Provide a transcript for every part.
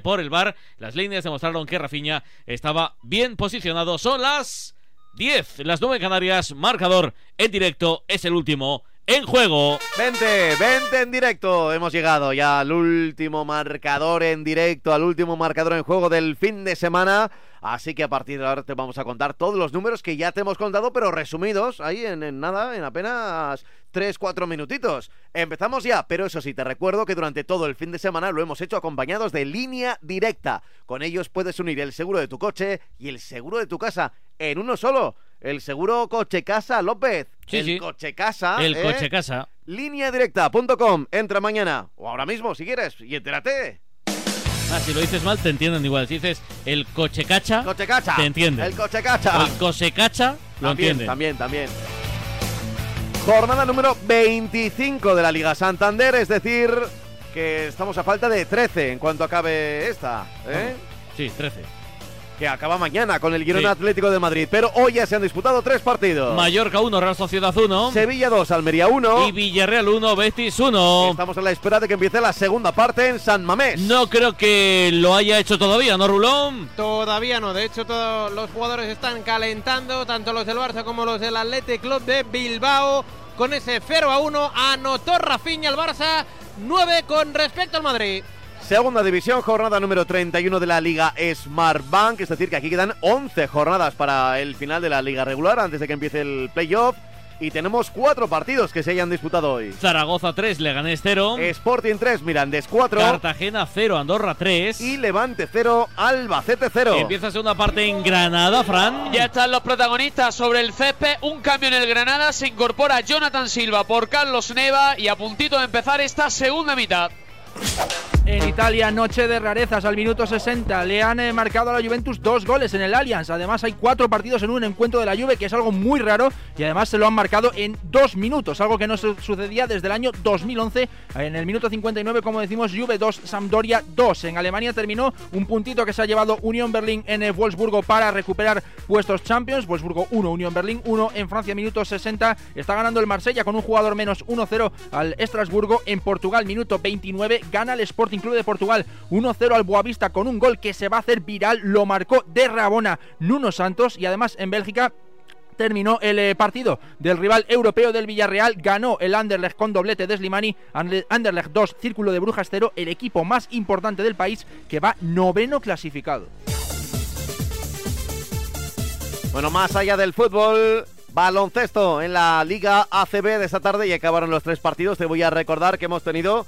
por el bar. Las líneas demostraron que Rafinha estaba bien posicionado. Son las 10, las 9 Canarias. Marcador en directo es el último en juego. Vente, vente en directo. Hemos llegado ya al último marcador en directo, al último marcador en juego del fin de semana. Así que a partir de ahora te vamos a contar todos los números que ya te hemos contado, pero resumidos ahí en, en nada, en apenas 3, 4 minutitos. Empezamos ya, pero eso sí, te recuerdo que durante todo el fin de semana lo hemos hecho acompañados de línea directa. Con ellos puedes unir el seguro de tu coche y el seguro de tu casa en uno solo. El seguro coche casa López. Sí, el sí. coche casa. El ¿eh? coche casa. Lineadirecta.com. Entra mañana o ahora mismo si quieres y entérate. Ah, si lo dices mal, te entienden igual. Si dices el coche cacha, Coche cacha. Te entienden. El coche cacha. el coche cacha, lo también, entienden. también, también. Jornada número 25 de la Liga Santander, es decir, que estamos a falta de 13 en cuanto acabe esta, ¿eh? Sí, 13. Que acaba mañana con el Girona Sí. Atlético de Madrid. Pero hoy ya se han disputado tres partidos. Mallorca 1, Real Sociedad 1. Sevilla 2, Almería 1. Y Villarreal 1, Betis 1. Estamos a la espera de que empiece la segunda parte en San Mamés. No creo que lo haya hecho todavía, ¿no, Rulón? Todavía no, de hecho todos los jugadores están calentando, tanto los del Barça como los del Athletic Club de Bilbao. Con ese 0 a 1 anotó Rafinha el Barça, 9 con respecto al Madrid. Segunda división, jornada número 31 de la Liga Smart Bank. Es decir, que aquí quedan 11 jornadas para el final de la Liga regular antes de que empiece el playoff. Y tenemos cuatro partidos que se hayan disputado hoy. Zaragoza 3, Leganés 0. Sporting 3, Mirandés 4. Cartagena 0, Andorra 3. Y Levante 0, Albacete 0. Empieza la segunda parte en Granada, Fran. Ya están los protagonistas sobre el césped. Un cambio en el Granada. Se incorpora Jonathan Silva por Carlos Neva y a puntito de empezar esta segunda mitad. En Italia, noche de rarezas al minuto 60. Le han eh, marcado a la Juventus dos goles en el Allianz. Además, hay cuatro partidos en un encuentro de la Juve, que es algo muy raro. Y además se lo han marcado en dos minutos, algo que no sucedía desde el año 2011. En el minuto 59, como decimos, Juve 2, Sampdoria 2. En Alemania terminó un puntito que se ha llevado Unión Berlín en eh, Wolfsburgo para recuperar puestos Champions. Wolfsburgo 1, Unión Berlín 1. En Francia, minuto 60. Está ganando el Marsella con un jugador menos 1-0 al Estrasburgo. En Portugal, minuto 29. Gana el Sporting Club de Portugal 1-0 al Boavista con un gol que se va a hacer viral. Lo marcó de Rabona Nuno Santos. Y además en Bélgica terminó el eh, partido del rival europeo del Villarreal. Ganó el Anderlecht con doblete de Slimani. Ande- Anderlecht 2, Círculo de Brujas 0. El equipo más importante del país que va noveno clasificado. Bueno, más allá del fútbol, baloncesto en la Liga ACB de esta tarde y acabaron los tres partidos. Te voy a recordar que hemos tenido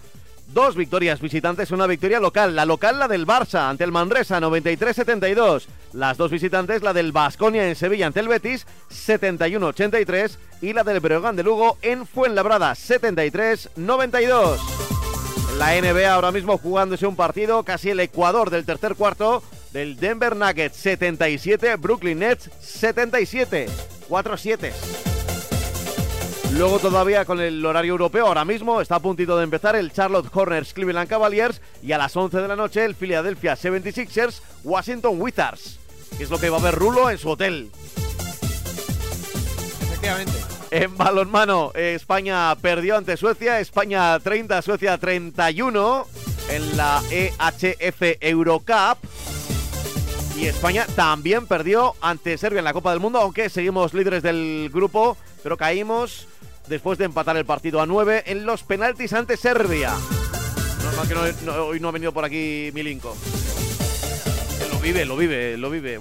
dos victorias visitantes, una victoria local. La local, la del Barça ante el Manresa, 93-72. Las dos visitantes, la del Basconia en Sevilla ante el Betis, 71-83. Y la del Breogán de Lugo en Fuenlabrada, 73-92. La NBA ahora mismo jugándose un partido, casi el Ecuador del tercer cuarto, del Denver Nuggets 77, Brooklyn Nets 77, 4-7. Luego todavía con el horario europeo, ahora mismo está a puntito de empezar el Charlotte Hornets Cleveland Cavaliers y a las 11 de la noche el Philadelphia 76ers Washington Wizards. Que es lo que va a ver Rulo en su hotel. Efectivamente. En balonmano, eh, España perdió ante Suecia, España 30, Suecia 31 en la EHF Eurocup. Y España también perdió ante Serbia en la Copa del Mundo, aunque seguimos líderes del grupo, pero caímos después de empatar el partido a 9 en los penaltis ante Serbia. Hoy no ha venido por aquí Milinko. Lo vive, lo vive, lo vive.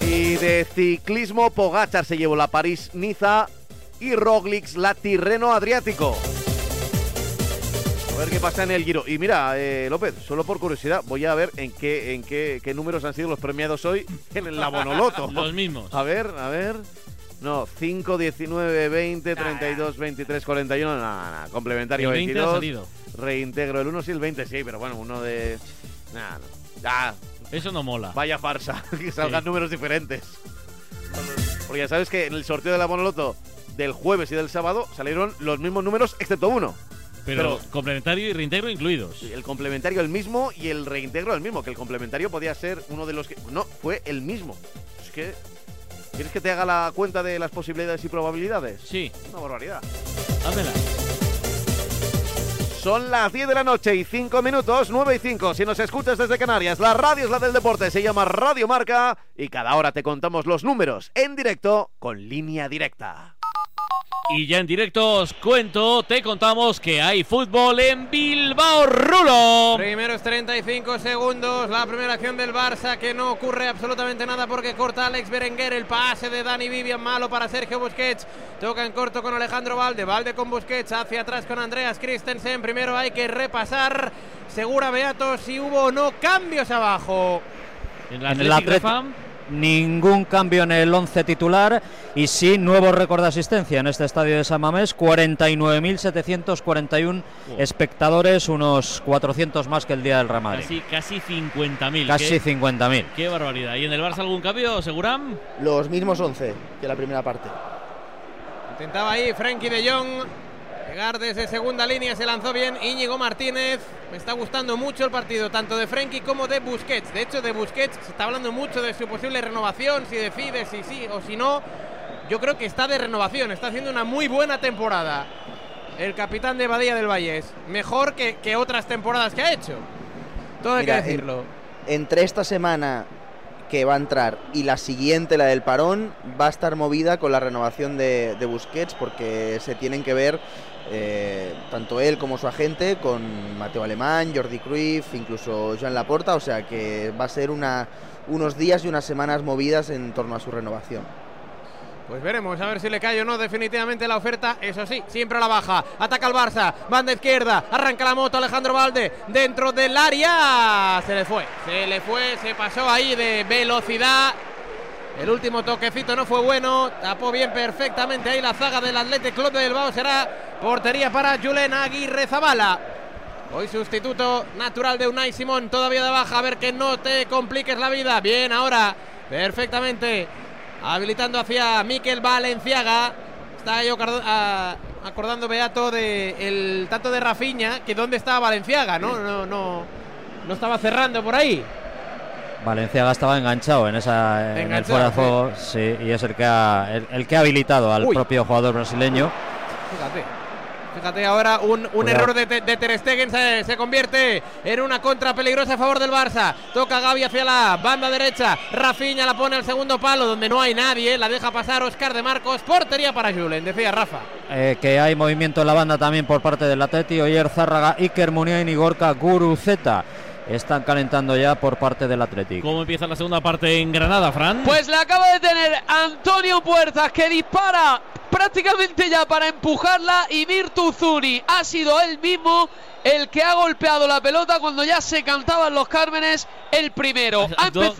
Y de ciclismo, Pogachar se llevó la París-Niza y Roglic la Tirreno Adriático. A ver qué pasa en el Giro. Y mira, eh, López, solo por curiosidad, voy a ver en qué, en qué, qué números han sido los premiados hoy en la Bonoloto. Los mismos. A ver, a ver. No, 5, 19, 20, 32, 23, 41. Nada, nada. Complementario El 20 ha 22. salido. Reintegro el 1 sí, el 20 sí, pero bueno, uno de. Nada, no. Ah, Eso no mola. vaya farsa, que salgan Sí. números diferentes. Porque ya sabes que en el sorteo de la Bonoloto del jueves y del sábado salieron los mismos números excepto uno. Pero, pero- complementario y reintegro incluidos. El complementario el mismo y el reintegro el mismo, que el complementario podía ser uno de los que... No, fue el mismo. Es que... ¿Quieres que te haga la cuenta de las posibilidades y probabilidades? Sí, Una barbaridad. házmela. Son las 10 de la noche y 5 minutos, 9 y 5. Si nos escuchas desde Canarias, la radio es la del deporte, se llama Radio Marca y cada hora te contamos los números en directo con línea directa. Y ya en directo os cuento, te contamos que hay fútbol en Bilbao Rulo. Primeros 35 segundos, la primera acción del Barça que no ocurre absolutamente nada porque corta Alex Berenguer, el pase de Dani Vivian malo para Sergio Busquets, toca en corto con Alejandro Valde, Valde con Busquets, hacia atrás con Andreas Christensen, primero hay que repasar, segura Beato si hubo o no cambios abajo. En, En el Athletic ningún cambio en el 11 titular y sí nuevo récord de asistencia en este estadio de San Mamés, 49.741 espectadores, unos 400 más que el día del Real Madrid. Casi, casi 50.000. Casi qué, 50.000. qué barbaridad. ¿Y en el Barça algún cambio, Seguram? Los mismos 11 que la primera parte. Intentaba ahí Frenkie de Jong llegar desde segunda línea, se lanzó bien Íñigo Martínez. Me está gustando mucho el partido, tanto de Frenkie como de Busquets. De hecho, de Busquets se está hablando mucho de su posible renovación, si decide, si sí o si no. Yo creo que está de renovación, está haciendo una muy buena temporada. El capitán de Badía del Valles, mejor que, que otras temporadas que ha hecho. Todo hay Mira, que en- decirlo. Entre esta semana que va a entrar y la siguiente, la del parón, va a estar movida con la renovación de, de Busquets porque se tienen que ver eh, tanto él como su agente con Mateo Alemán, Jordi Cruyff, incluso Joan Laporta, o sea que va a ser unos días y unas semanas movidas en torno a su renovación. Pues veremos a ver si le cae o no definitivamente la oferta. Eso sí, siempre a la baja. Ataca el Barça, banda izquierda, arranca la moto Alejandro Valde dentro del área. Se le fue, se le fue, se pasó ahí de velocidad. El último toquecito no fue bueno, tapó bien perfectamente ahí la zaga del Athletic Club de Bilbao. Será portería para Julen Aguirre Zabala. Hoy sustituto natural de Unai Simón, todavía de baja, a ver que no te compliques la vida. Bien, ahora, perfectamente, habilitando hacia Miquel Valenciaga. Está yo acordando Beato de el tanto de Rafiña, que dónde estaba Valenciaga, ¿no? No, no, no estaba cerrando por ahí. Valenciaga estaba enganchado en esa en el fuera de juego, sí, y es el que ha el, el que ha habilitado al Uy. propio jugador brasileño. Fíjate. Fíjate ahora un, un error de, de Ter Stegen se, se convierte en una contra peligrosa a favor del Barça. Toca Gaby hacia la banda derecha. Rafinha la pone al segundo palo donde no hay nadie. La deja pasar Oscar de Marcos. Portería para Julen, decía Rafa. Eh, que hay movimiento en la banda también por parte del Atleti, Oyer Zárraga, Iker Muniain y Gorka están calentando ya por parte del Atlético. ¿Cómo empieza la segunda parte en Granada, Fran? Pues la acaba de tener Antonio Puertas que dispara prácticamente ya para empujarla y Mirtu Zuri ha sido él mismo el que ha golpeado la pelota cuando ya se cantaban los Cármenes el primero.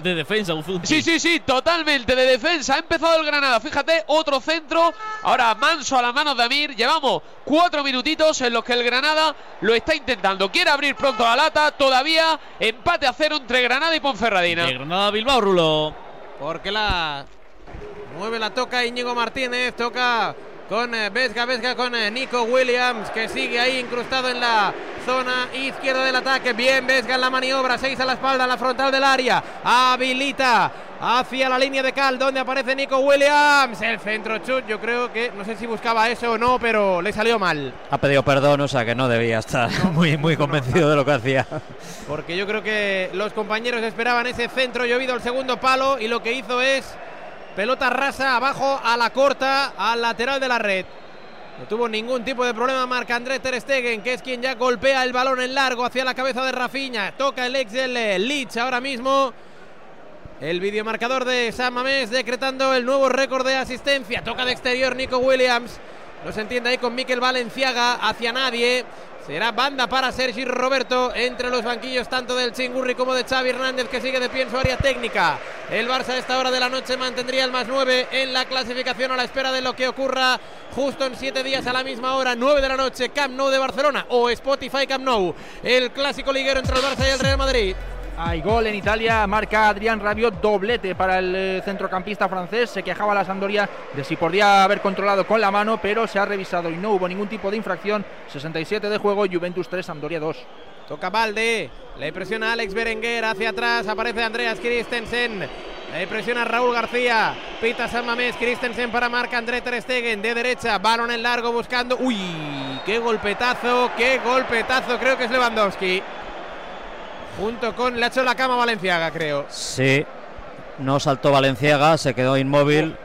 De defensa. Sí, sí, sí, totalmente de defensa. Ha empezado el Granada. Fíjate, otro centro. Ahora Manso a las manos de Amir. Llevamos cuatro minutitos en los que el Granada lo está intentando. Quiere abrir pronto la lata. Todavía empate a cero entre Granada y Ponferradina. De Granada Bilbao, Rulo. Porque la mueve la toca Íñigo Martínez, toca con eh, Vesga, Vesga con eh, Nico Williams, que sigue ahí incrustado en la zona izquierda del ataque. Bien, Vesga en la maniobra, seis a la espalda, en la frontal del área. Habilita hacia la línea de Cal, donde aparece Nico Williams. El centro chut, yo creo que, no sé si buscaba eso o no, pero le salió mal. Ha pedido perdón, o sea que no debía estar muy, muy convencido de lo que hacía. Porque yo creo que los compañeros esperaban ese centro llovido al segundo palo y lo que hizo es pelota rasa abajo a la corta, al lateral de la red. No tuvo ningún tipo de problema Marc André Ter Stegen, que es quien ya golpea el balón en largo hacia la cabeza de Rafinha. Toca el ex del eh, Leeds ahora mismo. El videomarcador de San Mamés decretando el nuevo récord de asistencia. Toca de exterior Nico Williams. No se entiende ahí con Miquel Valenciaga hacia nadie. Será banda para Sergi Roberto entre los banquillos tanto del Chingurri como de Xavi Hernández que sigue de pie en su área técnica. El Barça a esta hora de la noche mantendría el más 9 en la clasificación a la espera de lo que ocurra justo en 7 días a la misma hora, 9 de la noche, Camp Nou de Barcelona o Spotify Camp Nou. El clásico liguero entre el Barça y el Real Madrid. Hay gol en Italia, marca Adrián Rabiot, doblete para el eh, centrocampista francés. Se quejaba la Sampdoria de si podía haber controlado con la mano, pero se ha revisado y no hubo ningún tipo de infracción. 67 de juego, Juventus 3, Sampdoria 2. Toca Valde, le presiona Alex Berenguer hacia atrás, aparece Andreas Christensen, le presiona Raúl García, pita San Mamés, Christensen para marca André Ter Stegen de derecha, balón en largo buscando, uy, qué golpetazo, qué golpetazo. Creo que es Lewandowski. Junto con. Le ha hecho la cama a Valenciaga, creo. Sí, no saltó Valenciaga, se quedó inmóvil.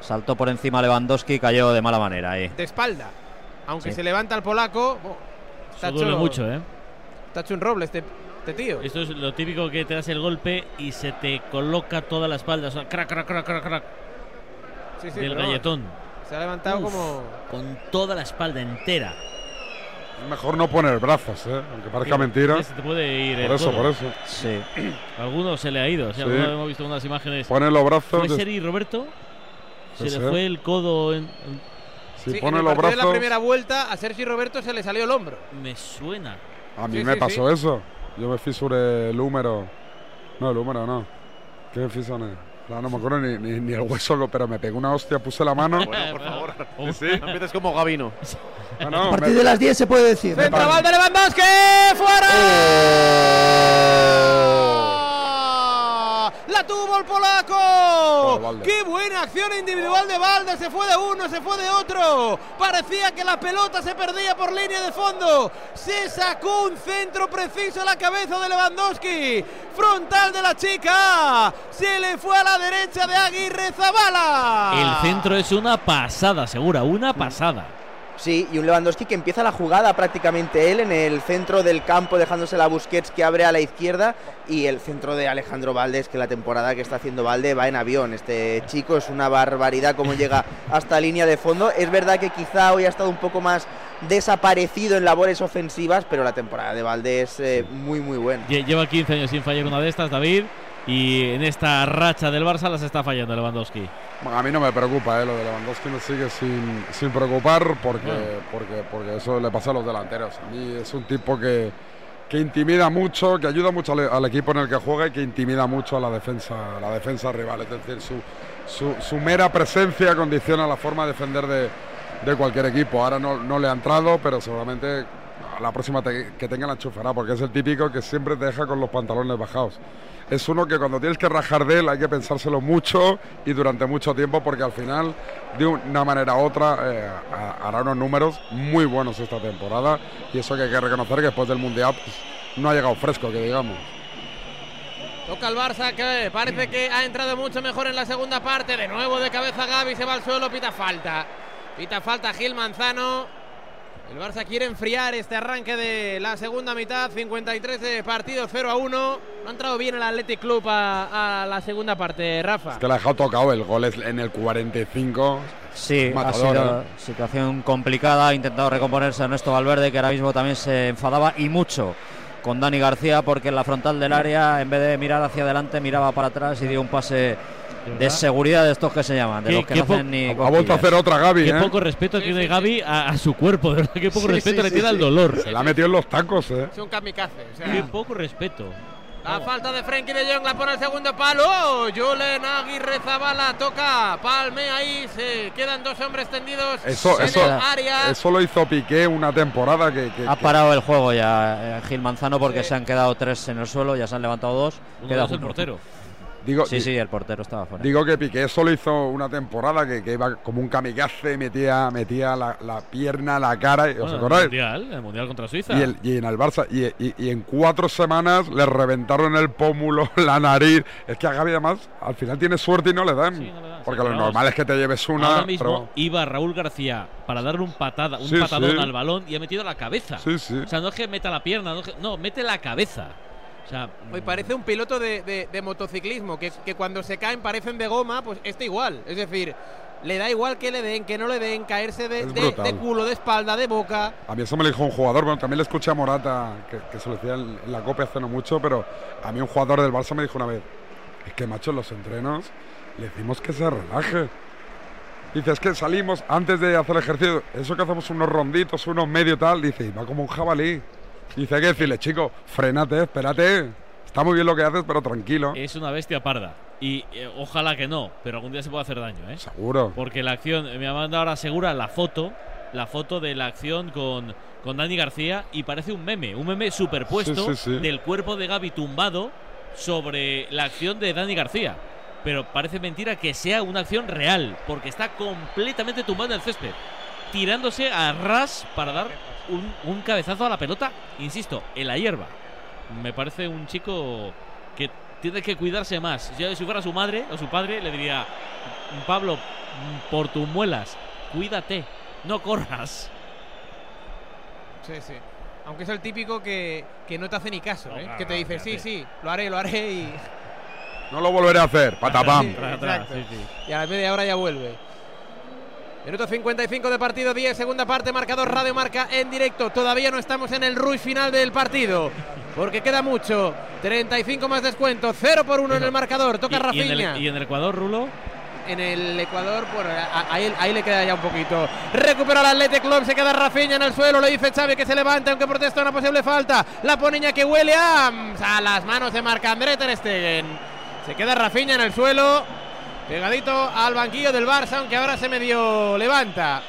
Saltó por encima Lewandowski y cayó de mala manera ahí. De espalda. Aunque Sí. se levanta el polaco. oh, está Eso duele hecho- mucho, ¿eh? Está hecho un roble este, este tío. Esto es lo típico que te das el golpe y se te coloca toda la espalda. O sea, crack, crack, crack, crack, crack, Sí, sí, del galletón. Se ha levantado Uf. como. Con toda la espalda entera. Es mejor no poner brazos, ¿eh? aunque parezca mentira. Se te puede ir el Por eso, codo. por eso. Sí. A Algunos se le ha ido. O sea, Sí. algunos hemos visto unas imágenes. Pone los brazos. ¿Fue Seri Roberto? Se le ser. fue el codo en- Si Sí, pone en el los de brazos. la primera vuelta a Sergi Roberto se le salió el hombro. Me suena. A mí Sí, me sí, pasó eso. Yo me fisuré el húmero. No, el húmero no. ¿Qué me fisuré? No, no me acuerdo ni, ni, ni el hueso, lo- pero me pegué una hostia, puse la mano. Bueno, por favor. Sí, no empieces como Gabino. Ah, no, A partir me- de las 10 se puede decir. Central de Lewandowski. ¡Fuera! La tuvo el polaco. ¡Qué buena acción individual de Valde! Se fue de uno, se fue de otro. Parecía que la pelota se perdía por línea de fondo. Se sacó un centro preciso a la cabeza de Lewandowski. Frontal de la chica. Se le fue a la derecha de Aguirre Zabala. El centro es una pasada, segura. Una pasada. Sí, y un Lewandowski que empieza la jugada prácticamente él en el centro del campo, dejándose la Busquets que abre a la izquierda y el centro de Alejandro Valdés, que la temporada que está haciendo Valde va en avión. Este chico es una barbaridad como llega hasta línea de fondo. Es verdad que quizá hoy ha estado un poco más desaparecido en labores ofensivas, pero la temporada de Valde es eh, muy, muy buena. Lle- Lleva 15 años sin fallar una de estas, David. Y en esta racha del Barça las está fallando Lewandowski. A mí no me preocupa, ¿eh? lo de Lewandowski me sigue sin, sin preocupar porque, porque, porque eso le pasa a los delanteros. A mí es un tipo que, que intimida mucho, que ayuda mucho al, al equipo en el que juega y que intimida mucho a la defensa, a la defensa rival. Es decir, su, su, su mera presencia condiciona la forma de defender de, de cualquier equipo. Ahora no, no le ha entrado, pero seguramente la próxima que tenga la enchufará, porque es el típico que siempre te deja con los pantalones bajados. Es uno que cuando tienes que rajar de él hay que pensárselo mucho y durante mucho tiempo, porque al final, de una manera u otra, eh, ha- hará unos números muy buenos esta temporada. Y eso que hay que reconocer que después del Mundial pues, no ha llegado fresco, que digamos. Toca el Barça que parece que ha entrado mucho mejor en la segunda parte. De nuevo de cabeza Gaby, se va al suelo, pita falta. Pita falta Gil Manzano. El Barça quiere enfriar este arranque de la segunda mitad. 53 de partido, 0 a 1. No ha entrado bien el Athletic Club a, a la segunda parte, Rafa. Es que le ha dejado tocado el gol es en el 45. Sí, ha Matador, sido ¿eh? situación complicada. Ha intentado recomponerse Ernesto Valverde, que ahora mismo también se enfadaba y mucho con Dani García, porque en la frontal del área, en vez de mirar hacia adelante, miraba para atrás y dio un pase de seguridad de estos que se llaman, de los que no hacen ni Ha vuelto a hacer otra Gaby, Qué ¿eh? poco respeto Sí, tiene sí, Gaby a, a su cuerpo, de verdad. Qué poco Sí, respeto sí, le sí, tiene al dolor. Se la ha metido en los tacos, ¿eh? Es un kamikaze. o sea, Qué poco respeto. La falta de Frenkie de Jong la pone el segundo palo. Julen Aguirre Zabala toca. Palme ahí. Se quedan dos hombres tendidos Eso, en eso, el área. eso lo hizo Piqué una temporada que, que- Ha que- parado el juego ya eh, Gil Manzano porque Sí. se han quedado tres en el suelo, ya se han levantado dos. Uno queda es el portero. Digo, Sí, sí, el portero estaba fuera. Digo que Piqué solo hizo una temporada que, que iba como un kamikaze, metía, metía la, la pierna, la cara. ¿Os Bueno, el acordáis? mundial, el mundial contra Suiza. Y, el- y en el Barça, y, y- y en cuatro semanas le reventaron el pómulo, la nariz. Es que a Gaby además al final tiene suerte y no le dan. Sí, no le dan, Porque sí, lo normal es que te lleves una. Ahora mismo pero- iba Raúl García para darle un patada, un Sí, patadón sí. al balón y ha metido la cabeza. Sí, sí. O sea, no es que meta la pierna, no, es que- no, mete la cabeza. O sea, Hoy parece un piloto de, de- de motociclismo, que, que cuando se caen parecen de goma, pues este igual. Es decir, le da igual que le den, que no le den, caerse de, de- culo, de espalda, de boca. A mí eso me lo dijo un jugador, bueno, también le escuché a Morata, que, que se lo decía en, en la copia hace no mucho, pero a mí un jugador del Barça me dijo una vez, es que macho, en los entrenos le decimos que se relaje. Dice, es que salimos antes de hacer ejercicio, eso que hacemos unos ronditos, unos medio tal, dice, y va como un jabalí. Dice, hay que decirle, chico, frénate, espérate, está muy bien lo que haces, pero tranquilo. es una bestia parda. Y eh, ojalá que no, pero algún día se puede hacer daño, ¿eh? Seguro. Porque la acción, me ha mandado ahora segura la foto, la foto de la acción con, con Dani García y parece un meme, un meme superpuesto Sí, sí, sí. del cuerpo de Gaby tumbado sobre la acción de Dani García. Pero parece mentira que sea una acción real, porque está completamente tumbado en el césped. tirándose a ras para dar un, un cabezazo a la pelota, insisto, en la hierba. Me parece un chico que tiene que cuidarse más. Yo, si fuera su madre o su padre, le diría: Pablo, por tus muelas, cuídate, no corras. Sí, sí. Aunque es el típico que, que no te hace ni caso, No, ¿eh? claro, que te dice, claro, sí, sí. sí, lo haré, lo haré y, No lo volveré a hacer, patapam. Sí. y a la media hora ya vuelve. Minuto 55 de partido, 10, segunda parte, marcador Radio Marca en directo. Todavía no estamos en el rush final del partido, porque queda mucho. 35 más descuento, 0 por 1 en el marcador. Toca Y- y, en Rafinha. el, y en el Ecuador, Rulo. en el Ecuador, bueno, ahí, ahí le queda ya un poquito. Recupera el Athletic Club, se queda Rafinha en el suelo, le dice Xavi que se levante, aunque protesta una posible falta. La pone que Williams a las manos de Marc-André Ter Stegen. Se queda Rafinha en el suelo, pegadito al banquillo del Barça, aunque ahora se medio levanta.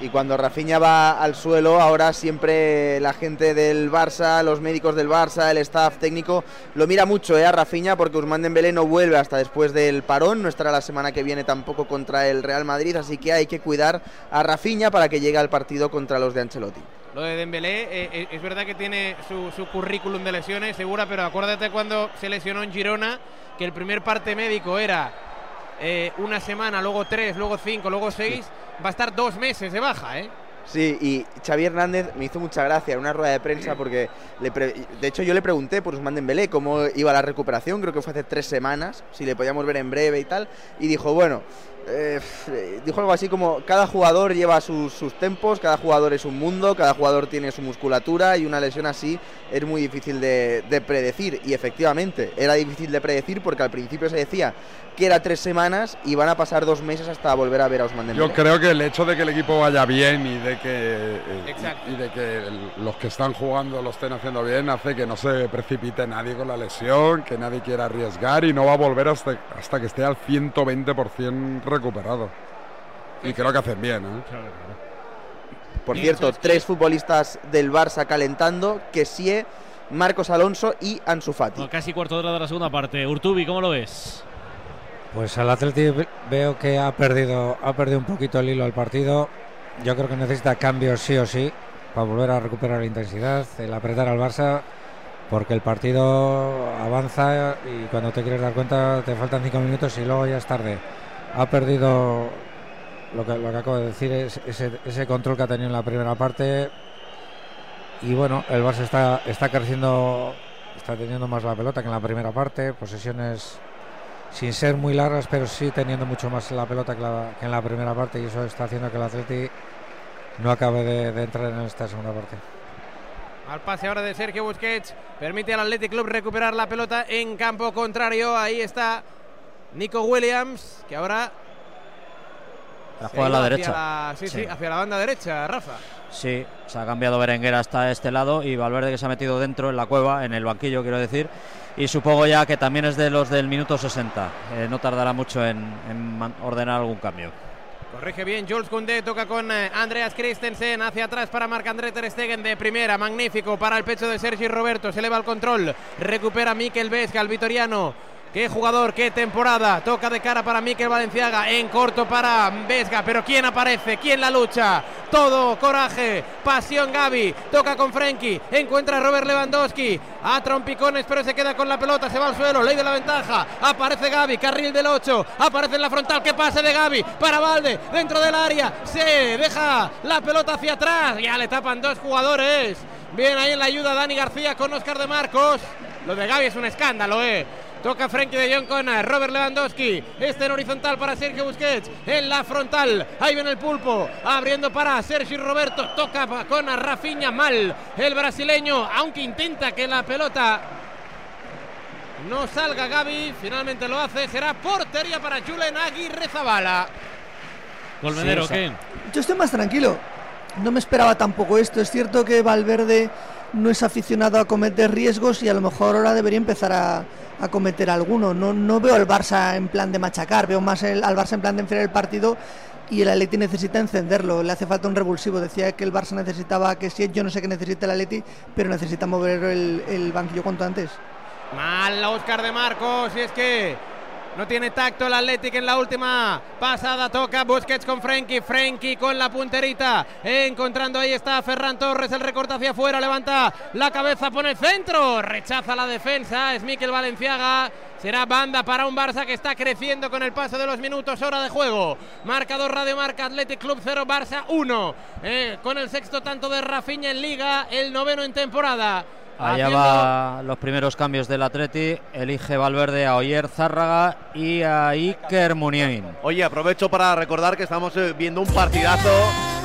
Y cuando Rafinha va al suelo, ahora siempre la gente del Barça, los médicos del Barça, el staff técnico, lo mira mucho ¿eh? a Rafinha porque Usman Dembélé no vuelve hasta después del parón, no estará la semana que viene tampoco contra el Real Madrid, así que hay que cuidar a Rafinha para que llegue al partido contra los de Ancelotti. Lo de Dembélé, eh, eh, es verdad que tiene su, su currículum de lesiones, segura, pero acuérdate cuando se lesionó en Girona, que el primer parte médico era eh, una semana, luego tres, luego cinco, luego seis, va a estar dos meses de baja, ¿eh? Sí, y Xavi Hernández me hizo mucha gracia en una rueda de prensa porque, le pre- de hecho, yo le pregunté por Usman Dembélé cómo iba la recuperación, creo que fue hace tres semanas, si le podíamos ver en breve y tal, y dijo, bueno, eh, dijo algo así como, cada jugador lleva sus, sus tempos, cada jugador es un mundo, cada jugador tiene su musculatura y una lesión así es muy difícil de, de predecir, y efectivamente, era difícil de predecir porque al principio se decía que era tres semanas y van a pasar dos meses hasta volver a ver a Usman Dembélé. Yo creo que el hecho de que el equipo vaya bien y de que, eh, y de que el- los que están jugando lo estén haciendo bien hace que no se precipite nadie con la lesión, que nadie quiera arriesgar y no va a volver hasta, hasta que esté al 120% recuperado. Y creo que hacen bien, ¿eh? Por cierto, tres futbolistas del Barça calentando, Kessie, Marcos Alonso y Ansu Fati. Bueno, casi cuarto de hora de la segunda parte. Urtubi, ¿cómo lo ves? Pues al Atleti ve- veo que ha perdido, ha perdido un poquito el hilo al partido. Yo creo que necesita cambios sí o sí para volver a recuperar la intensidad, el apretar al Barça, porque el partido avanza y cuando te quieres dar cuenta te faltan cinco minutos y luego ya es tarde. Ha perdido lo que, acabo de decir, es ese, control que ha tenido en la primera parte. Y bueno, el Barça está, está creciendo, está teniendo más la pelota que en la primera parte, posesiones sin ser muy largas, pero sí teniendo mucho más la pelota que en la primera parte y eso está haciendo que el Atleti no acabe de, de entrar en esta segunda parte. Al pase ahora de Sergio Busquets. Permite al Athletic Club recuperar la pelota en campo contrario. Ahí está Nico Williams, que ahora. La juega a la derecha. hacia la- sí, sí, Sí. hacia la banda derecha, Rafa. Sí, se ha cambiado Berenguer hasta este lado y Valverde que se ha metido dentro en la cueva, en el banquillo quiero decir. Y supongo ya que también es de los del minuto 60. Eh, no tardará mucho en, ordenar algún cambio. Corrige bien Jules Koundé, toca con eh, Andreas Christensen hacia atrás para Marc-André Ter Stegen de primera, magnífico para el pecho de Sergi Roberto, se eleva el control, recupera Mikel Vesga, el vitoriano. Qué jugador, qué temporada. Toca de cara para Mikel Valenciaga. En corto para Vesga. Pero ¿quién aparece? ¿Quién la lucha? Todo, coraje, pasión Gaby. Toca con Frenkie. Encuentra a Robert Lewandowski. A trompicones, pero se queda con la pelota. Se va al suelo. Ley de la ventaja. Aparece Gaby. Carril del 8. Aparece en la frontal. ¿Qué pase de Gaby? Para Valde. Dentro del área. Se deja la pelota hacia atrás. Ya le tapan dos jugadores. Bien ahí en la ayuda Dani García con Oscar de Marcos. Lo de Gaby es un escándalo, ¿eh? Toca Frenkie de Jong con eh, Robert Lewandowski. Este en horizontal para Sergio Busquets. En la frontal. Ahí viene el pulpo. Abriendo para Sergio Roberto. Toca con Rafinha mal. El brasileño. Aunque intenta que la pelota no salga Gaby. Finalmente lo hace. Será portería para Julen Aguirre Zabala. Colmenero, Sí, ¿qué? Yo estoy más tranquilo. No me esperaba tampoco esto. Es cierto que Valverde no es aficionado a cometer riesgos y a lo mejor ahora debería empezar a, a cometer alguno. No, no veo al Barça en plan de machacar, veo más el- al Barça en plan de enfriar el partido y el Atleti necesita encenderlo. Le hace falta un revulsivo. Decía que el Barça necesitaba que sí, yo no sé qué necesita el Atleti, pero necesita mover el, banquillo cuanto antes. Mal Oscar de Marcos. Y es que No tiene tacto el Athletic en la última pasada. Toca Busquets con Frenkie. Frenkie con la punterita. Encontrando ahí está Ferran Torres. El recorte hacia afuera. Levanta la cabeza. Pone el centro. Rechaza la defensa. Es Miquel Valenciaga. Será banda para un Barça que está creciendo con el paso de los minutos. Hora de juego. Marcador Radio Marca Athletic Club 0. Barça 1. Eh, con el sexto tanto de Rafinha en Liga. El noveno en temporada. Allá va los primeros cambios del Atleti. Elige Valverde a Oyer Zárraga y a Iker Muniain. Oye, aprovecho para recordar que estamos eh, viendo un partidazo.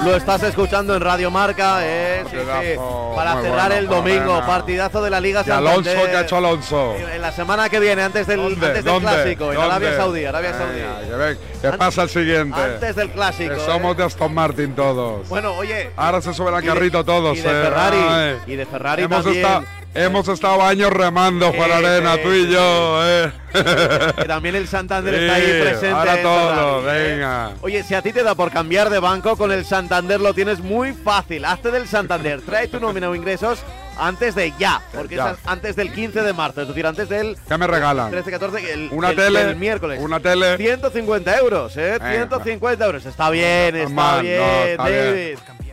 Lo estás escuchando en Radio Marca. eh, sí, sí, para muy cerrar bueno, el domingo. Morena. Partidazo de la Liga Y Alonso, Santander. que ha hecho Alonso? En la semana que viene, antes del, ¿Dónde? antes del ¿Dónde? clásico, en Arabia. Saudí. Arabia Saudí. que que pasa el siguiente. Antes del clásico. Que eh. somos de Aston Martin todos. Bueno, oye. Ahora se suben al de- carrito todos. y de eh. Ferrari, Ay. y de Ferrari hemos también. Estado, hemos estado años remando Sí, arena, tú y yo. eh. Que también el Santander Sí, está ahí presente. ahora Ferrari, ¿eh? venga. Oye, si a ti te da por cambiar de banco, con el Santander lo tienes muy fácil. Hazte del Santander, trae tu nómina o ingresos antes de ya, porque Ya. es antes del 15 de marzo, es decir, antes del ¿Qué me regalan? 13, 14, el, Una el- tele, el miércoles. una tele. 150 euros, ¿eh? Venga. 150 euros. Está bien, está no, bien, está bien.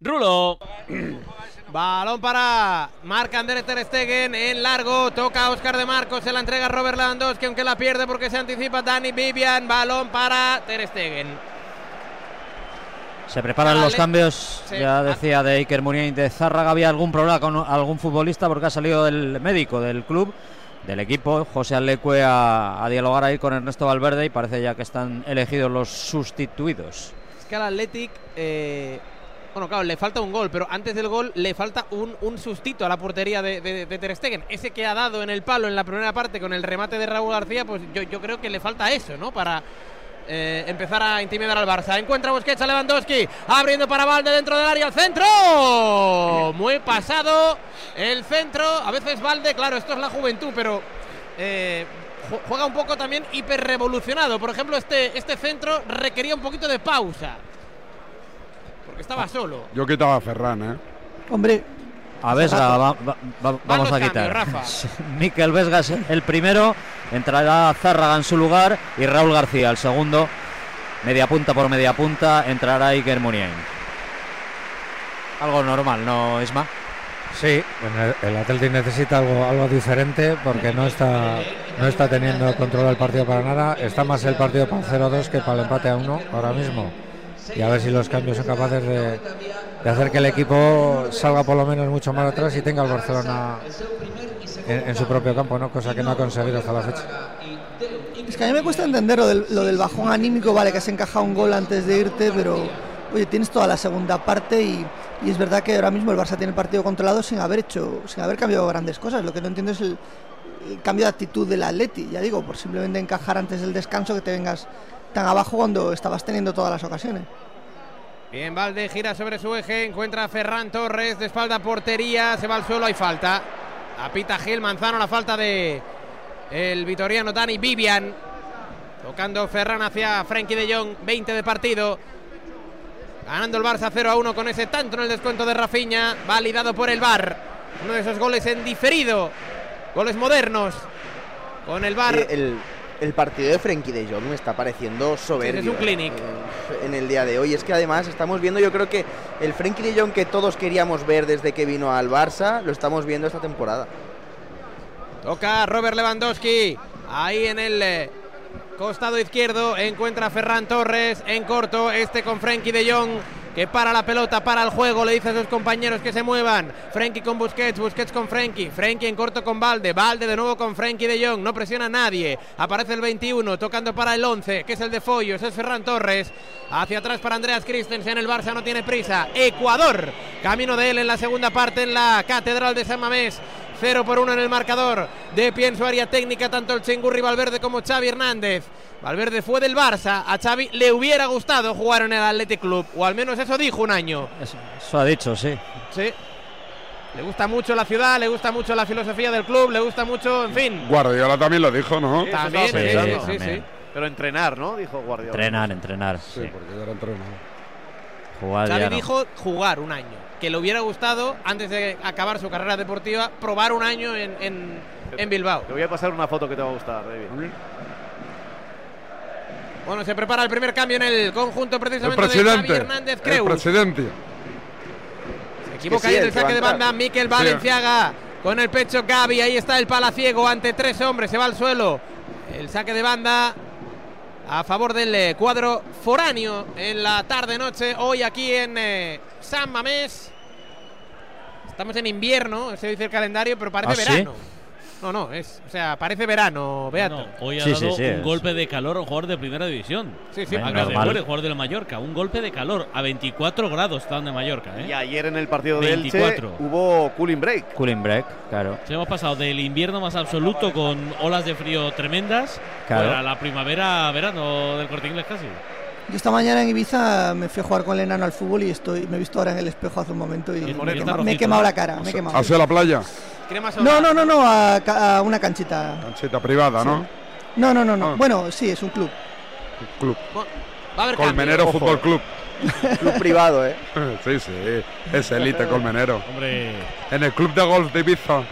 Rulo. Balón para Marc André Ter Stegen en largo. Toca Oscar de Marcos. Se la entrega a Robert Lewandowski, aunque la pierde porque se anticipa Dani Vivian. Balón para Ter Stegen. Se preparan Vale. los cambios, Sí. ya decía de Iker Muniain de Zárraga, había algún problema con algún futbolista porque ha salido el médico del club, del equipo, José Alecue, a, a dialogar ahí con Ernesto Valverde y parece ya que están elegidos los sustituidos. Es que al Athletic. eh, bueno, claro, le falta un gol, pero antes del gol le falta un, un sustito a la portería de, de- Ter Stegen. Ese que ha dado en el palo en la primera parte con el remate de Raúl García, pues yo, creo que le falta eso, ¿no? Para eh, empezar a intimidar al Barça. Encuentra Busquets a Lewandowski, abriendo para Valde dentro del área, el centro. Muy pasado el centro. A veces Valde, claro, esto es la juventud, pero eh, ju- juega un poco también hiperrevolucionado. Por ejemplo, este, este centro requería un poquito de pausa. Estaba solo. Yo quitaba a Ferran, ¿eh? Hombre, A Vesga va- va- va- vamos a quitar. Miquel Vesga es el primero, entrará Zárraga en su lugar y Raúl García el segundo. Media punta por media punta, entrará Iker Muniain. Algo normal, ¿no, Isma? Sí, bueno, el Atleti necesita algo, algo diferente porque no está, no está teniendo control del partido para nada. Está más el partido para el 0-2 que para el empate a 1 ahora mismo. Y a ver si los cambios son capaces de, de hacer que el equipo salga por lo menos mucho más atrás y tenga al Barcelona en, su propio campo, ¿no? cosa que no ha conseguido hasta la fecha. es que a mí me cuesta entender lo del, lo del bajón anímico, vale, que has encajado un gol antes de irte, pero oye, tienes toda la segunda parte y, y es verdad que ahora mismo el Barça tiene el partido controlado sin haber hecho, sin haber cambiado grandes cosas. Lo que no entiendo es el, el cambio de actitud del Atleti, ya digo, por simplemente encajar antes del descanso que te vengas tan abajo cuando estabas teniendo todas las ocasiones. Bien, Valde gira sobre su eje, encuentra a Ferran Torres, de espalda portería, se va al suelo, hay falta. Apita Gil Manzano la falta de el vitoriano Dani Vivian. Tocando Ferran hacia Frenkie de Jong, 20 de partido. Ganando el Barça 0 a 1 con ese tanto en el descuento de Rafinha, validado por el VAR. Uno de esos goles en diferido, goles modernos. Con el VAR. El, el partido de Frenkie de Jong me está pareciendo soberbio. es un clinic. eh, En el día de hoy. Es que además estamos viendo, yo creo que el Frenkie de Jong que todos queríamos ver desde que vino al Barça, lo estamos viendo esta temporada. Toca Robert Lewandowski. Ahí en el eh, costado izquierdo, encuentra a Ferran Torres en corto, este con Frenkie de Jong que para la pelota, para el juego, le dice a sus compañeros que se muevan. Frenkie con Busquets, Busquets con Frenkie, Frenkie en corto con Valde, Valde de nuevo con Frenkie de Jong, no presiona a nadie. Aparece el 21, tocando para el 11, que es el de Follos, es Ferran Torres. Hacia atrás para Andreas Christensen, el Barça no tiene prisa. Ecuador, camino de él en la segunda parte en la Catedral de San Mamés. 0 por 1 en el marcador. De pie en su área técnica, tanto el Chingurri Valverde como Xavi Hernández. Valverde fue del Barça. A Xavi le hubiera gustado jugar en el Athletic Club, o al menos eso dijo un año. Eso, eso ha dicho, sí. Sí. Le gusta mucho la ciudad, le gusta mucho la filosofía del club, le gusta mucho, en fin. Guardiola también lo dijo, ¿no? Sí, También, sí, sí, sí, también. sí. Pero entrenar, ¿no? Dijo Guardiola. Entrenar, entrenar. Sí, Sí. porque ya era entrenador. Jugar Xavi ya no. dijo jugar un año. Que le hubiera gustado, antes de acabar su carrera deportiva, probar un año en, en- en Bilbao. Te voy a pasar una foto que te va a gustar, David. Bueno, se prepara el primer cambio en el conjunto El precisamente de presidente. Xavi Hernández El Creus. presidente. Se equivoca sí, ahí en el el saque de banda Miquel Valenciaga con el pecho Gaby. Ahí está el palaciego ante tres hombres. Se va al suelo. El saque de banda a favor del eh, cuadro foráneo en la tarde-noche. Hoy aquí en eh, San Mamés. Estamos en invierno, se dice el calendario, pero parece ¿Ah, sí? Verano. No, no, es, o sea, parece verano, Beato. No, hoy ha Sí, dado sí, sí, un es. golpe de calor a un jugador de primera división. Sí, sí, Acaba de muere, jugador del Mallorca. Un golpe de calor a 24 grados están de Mallorca. ¿eh? Y ayer en el partido de Elche 24. hubo cooling break. Cooling break, claro. Sí, hemos pasado del invierno más absoluto con olas de frío tremendas Claro. a la primavera-verano del corte inglés casi. Yo esta mañana en Ibiza me fui a jugar con el enano al fútbol y estoy, me he visto ahora en el espejo hace un momento y Es me, he bonito, quema- está me he quemado la cara. Me he quemado. Hacia la playa. Crema No, solar. no, no, no, a, una canchita. Canchita privada, ¿no? No, no, no, no. Ah. Bueno, sí, es un club. Club. Va a haber Colmenero cambio. Fútbol Club. Club privado, ¿eh? Sí, sí. Es élite Colmenero. Hombre, En el club de golf de Ibiza.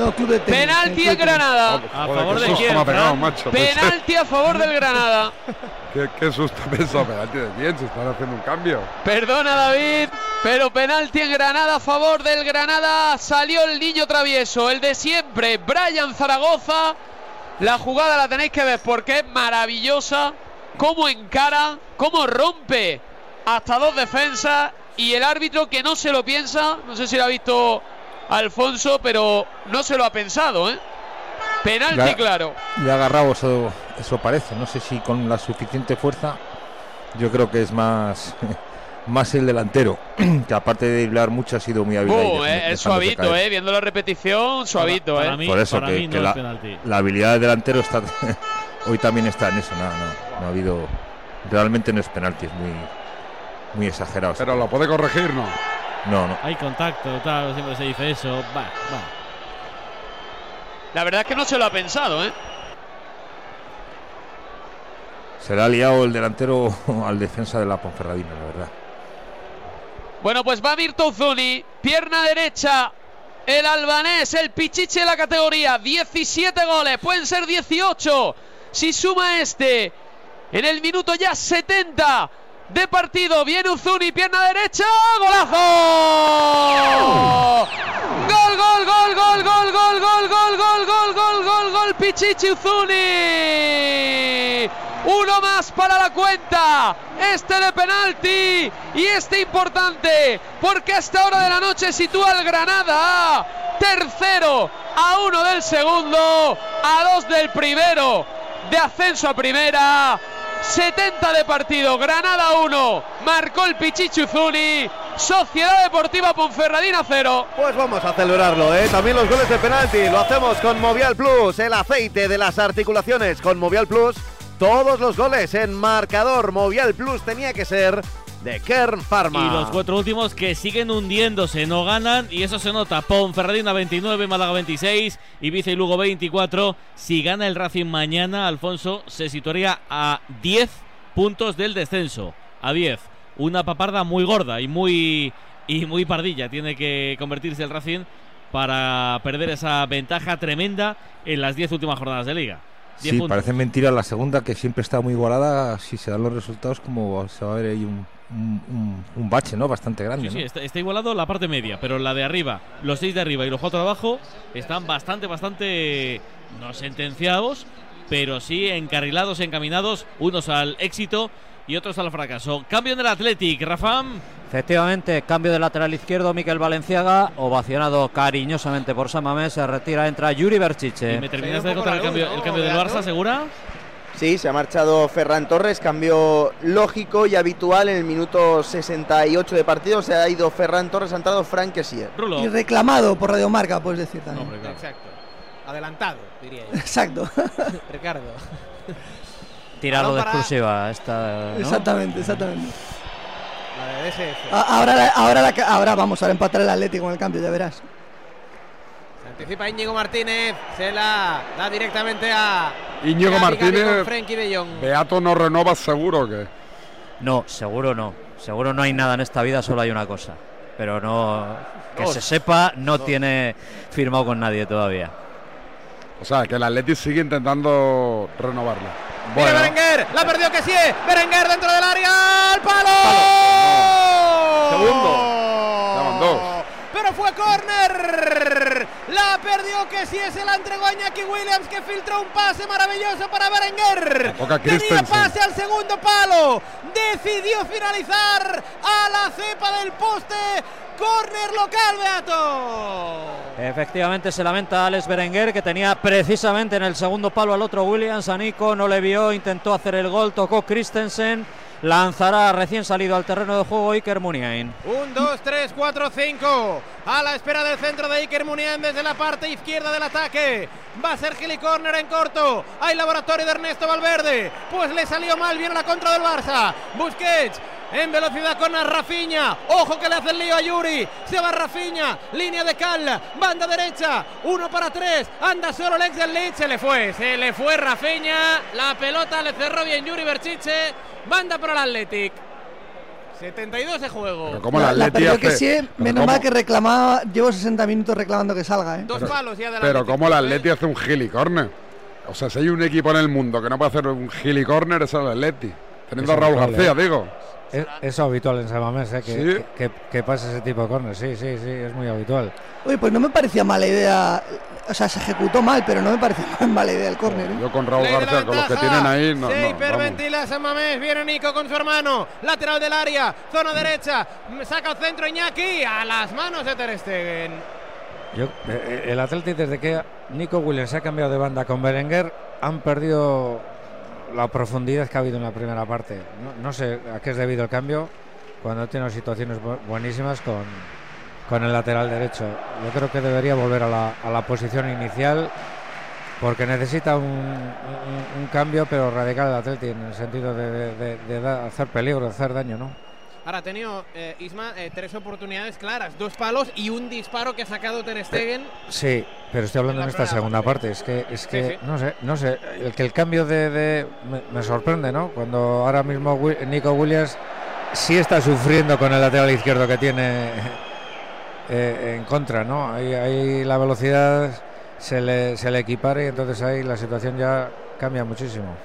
No, club de tenis. Penalti eh, en. Granada. ¿A Joder, favor de quién, pegado, macho. Penalti a favor del Granada. ¿Qué, qué susto me hizo penalti de quién? Se están haciendo un cambio. Perdona David, pero penalti en Granada a favor del Granada. Salió el niño travieso, el de siempre, Brian Zaragoza. La jugada la tenéis que ver porque es maravillosa. Cómo encara, cómo rompe hasta dos defensas. Y el árbitro que no se lo piensa, no sé si lo ha visto Alfonso, pero no se lo ha pensado, ¿eh? Penalti Ya- claro. Le ha agarrado, eso, eso parece. No sé si con la suficiente fuerza. Yo creo que es más, más el delantero, que aparte de driblar mucho ha sido muy hábil. deja- eh, es suavito, eh. Viendo la repetición, suavito, para eh. mí, Por eso para que, mí no que es la, la habilidad del delantero está hoy también está en eso. No, no, no ha habido. Realmente no es penalti, es muy, muy exagerado. Pero lo puede corregir, ¿no? No, no. Hay contacto, tal, siempre se dice eso. Va, va. La verdad es que no se lo ha pensado, eh. Se le ha liado el delantero al defensa de la Ponferradina, la verdad. Bueno, pues va Mirto Zuni, pierna derecha. El albanés, el pichiche de la categoría. 17 goles, pueden ser 18. Si suma este. En el minuto ya 70 de partido. Viene Uzuni, pierna derecha. ¡Golazo! Gol, gol, gol, gol, gol, gol, gol, gol, gol, gol, gol, gol, gol, Pichichi Uzuni. Uno más para la cuenta. Este de penalti y este importante porque a esta hora de la noche sitúa el Granada tercero a uno del segundo, a dos del primero de ascenso a primera. 70 de partido, Granada 1, marcó el Pichichi Uzuni, Sociedad Deportiva Ponferradina 0. Pues vamos a celebrarlo, ¿eh? También los goles de penalti. Lo hacemos con Movial Plus, el aceite de las articulaciones. Con Movial Plus, todos los goles en marcador. Movial Plus tenía que ser de Kern Pharma. Y los cuatro últimos que siguen hundiéndose, no ganan y eso se nota. Ponferradina 29, Málaga 26, Ibiza y Lugo 24. Si gana el Racing mañana, Alfonso se situaría a 10 puntos del descenso. A 10. Una paparda muy gorda y muy y muy pardilla tiene que convertirse el Racing para perder esa ventaja tremenda en las 10 últimas jornadas de liga. 10 Sí, puntos. parece mentira la segunda que siempre está muy igualada. Si se dan los resultados, como se va a ver ahí un, un, un- un bache, ¿no? Bastante grande. Sí, ¿no? sí, está, está igualado la parte media, pero la de arriba, los seis de arriba y los cuatro de abajo están bastante, bastante no sentenciados, pero sí encarrilados, encaminados, unos al éxito y otros al fracaso. Cambio en el Athletic, Rafam. Efectivamente, cambio de lateral izquierdo, Miquel Valenciaga, ovacionado cariñosamente por Samamés, se retira, entra Yuri Berchiche. ¿Y me terminas de contar el cambio, el cambio del Barça, segura? Sí, se ha marchado Ferran Torres, cambio lógico y habitual en el minuto 68 de partido. Se ha ido Ferran Torres, ha entrado Frank Kessier. Y reclamado por Radiomarca, puedes decir también. Exacto. Adelantado, diría yo. Exacto. Ricardo. Tirado Balón de exclusiva esta. ¿no? Exactamente, exactamente. La de Ahora, ahora vamos a empatar el Atlético con el cambio, ya verás. Se anticipa Íñigo Martínez. Se la da directamente a. Íñigo Martínez, con Frenkie de Jong. Beato no renova seguro que. No, seguro no. Seguro no hay nada en esta vida, solo hay una cosa. Pero no. Que Dos. se sepa, no Dos. tiene firmado con nadie todavía. O sea, que el Atleti sigue intentando renovarlo. Mira Berenguer, la perdió que sí. Berenguer dentro del área. ¡Al palo! Segundo. Pero fue córner. La perdió que sí se la entregó a Iñaki Williams que filtró un pase maravilloso para Berenguer. Tenía pase al segundo palo. Decidió finalizar a la cepa del poste. Córner local, Beato. Efectivamente se lamenta Alex Berenguer que tenía precisamente en el segundo palo al otro Williams, a Nico no le vio, intentó hacer el gol, tocó Christensen, lanzará recién salido al terreno de juego Iker Muniain. Un, dos, tres, cuatro, cinco. A la espera del centro de Iker Muniain desde la parte izquierda del ataque. Va a ser Gili Corner en corto. Hay laboratorio de Ernesto Valverde. Pues le salió mal, viene la contra del Barça. Busquets. En velocidad con Rafiña. Ojo que le hace el lío a Yuri. Se va Rafiña. Línea de Cal. Banda derecha. Uno para tres. Anda solo el ex del Leeds. Se le fue. Se le fue Rafiña. La pelota le cerró bien Yuri Berchiche. Banda para el Athletic. 72 de juego. Pero como el La, la Atleti perdió hace- que sí, pero menos cómo- mal que reclamaba, llevo 60 minutos reclamando que salga, ¿eh? Dos palos y adelante. Pero como el Atleti hace un gili corner. O sea, si hay un equipo en el mundo que no puede hacer un gili corner es el Atleti. Teniendo a Raúl García, ¿eh? digo. Es, es habitual en Samamés, ¿eh? que, Sí. que, que- que pase ese tipo de corners. Sí, sí, sí, es muy habitual. Oye, pues no me parecía mala idea. O sea, se ejecutó mal, pero no me parecía mala idea el córner. ¿eh? Yo con Raúl García, con los que tienen ahí, no, Se no, hiperventila San Mamés. Viene Nico con su hermano. Lateral del área. Zona derecha. Saca el centro Iñaki. A las manos de Ter Stegen. Yo, eh, el Atleti desde que Nico Williams se ha cambiado de banda con Berenguer han perdido la profundidad que ha habido en la primera parte. No, sé a qué es debido el cambio cuando tiene situaciones bu- buenísimas con, con el lateral derecho. Yo creo que debería volver a la, a la posición inicial porque necesita un, cambio pero radical el Atleti en el sentido de, de- de- hacer peligro, de hacer daño, ¿no? Ahora ha tenido eh, Isma eh, tres oportunidades claras. Dos palos y un disparo que ha sacado Ter Stegen. Sí, pero estoy hablando En esta segunda parte. Es que, es que Sí, sí. no sé, no sé. El que el cambio de, de- me, me sorprende, ¿no? Cuando ahora mismo Nico Williams sí está sufriendo con el lateral izquierdo que tiene eh, en contra, ¿no? Ahí, ahí la velocidad se le, se le equipara y entonces ahí la situación ya cambia muchísimo.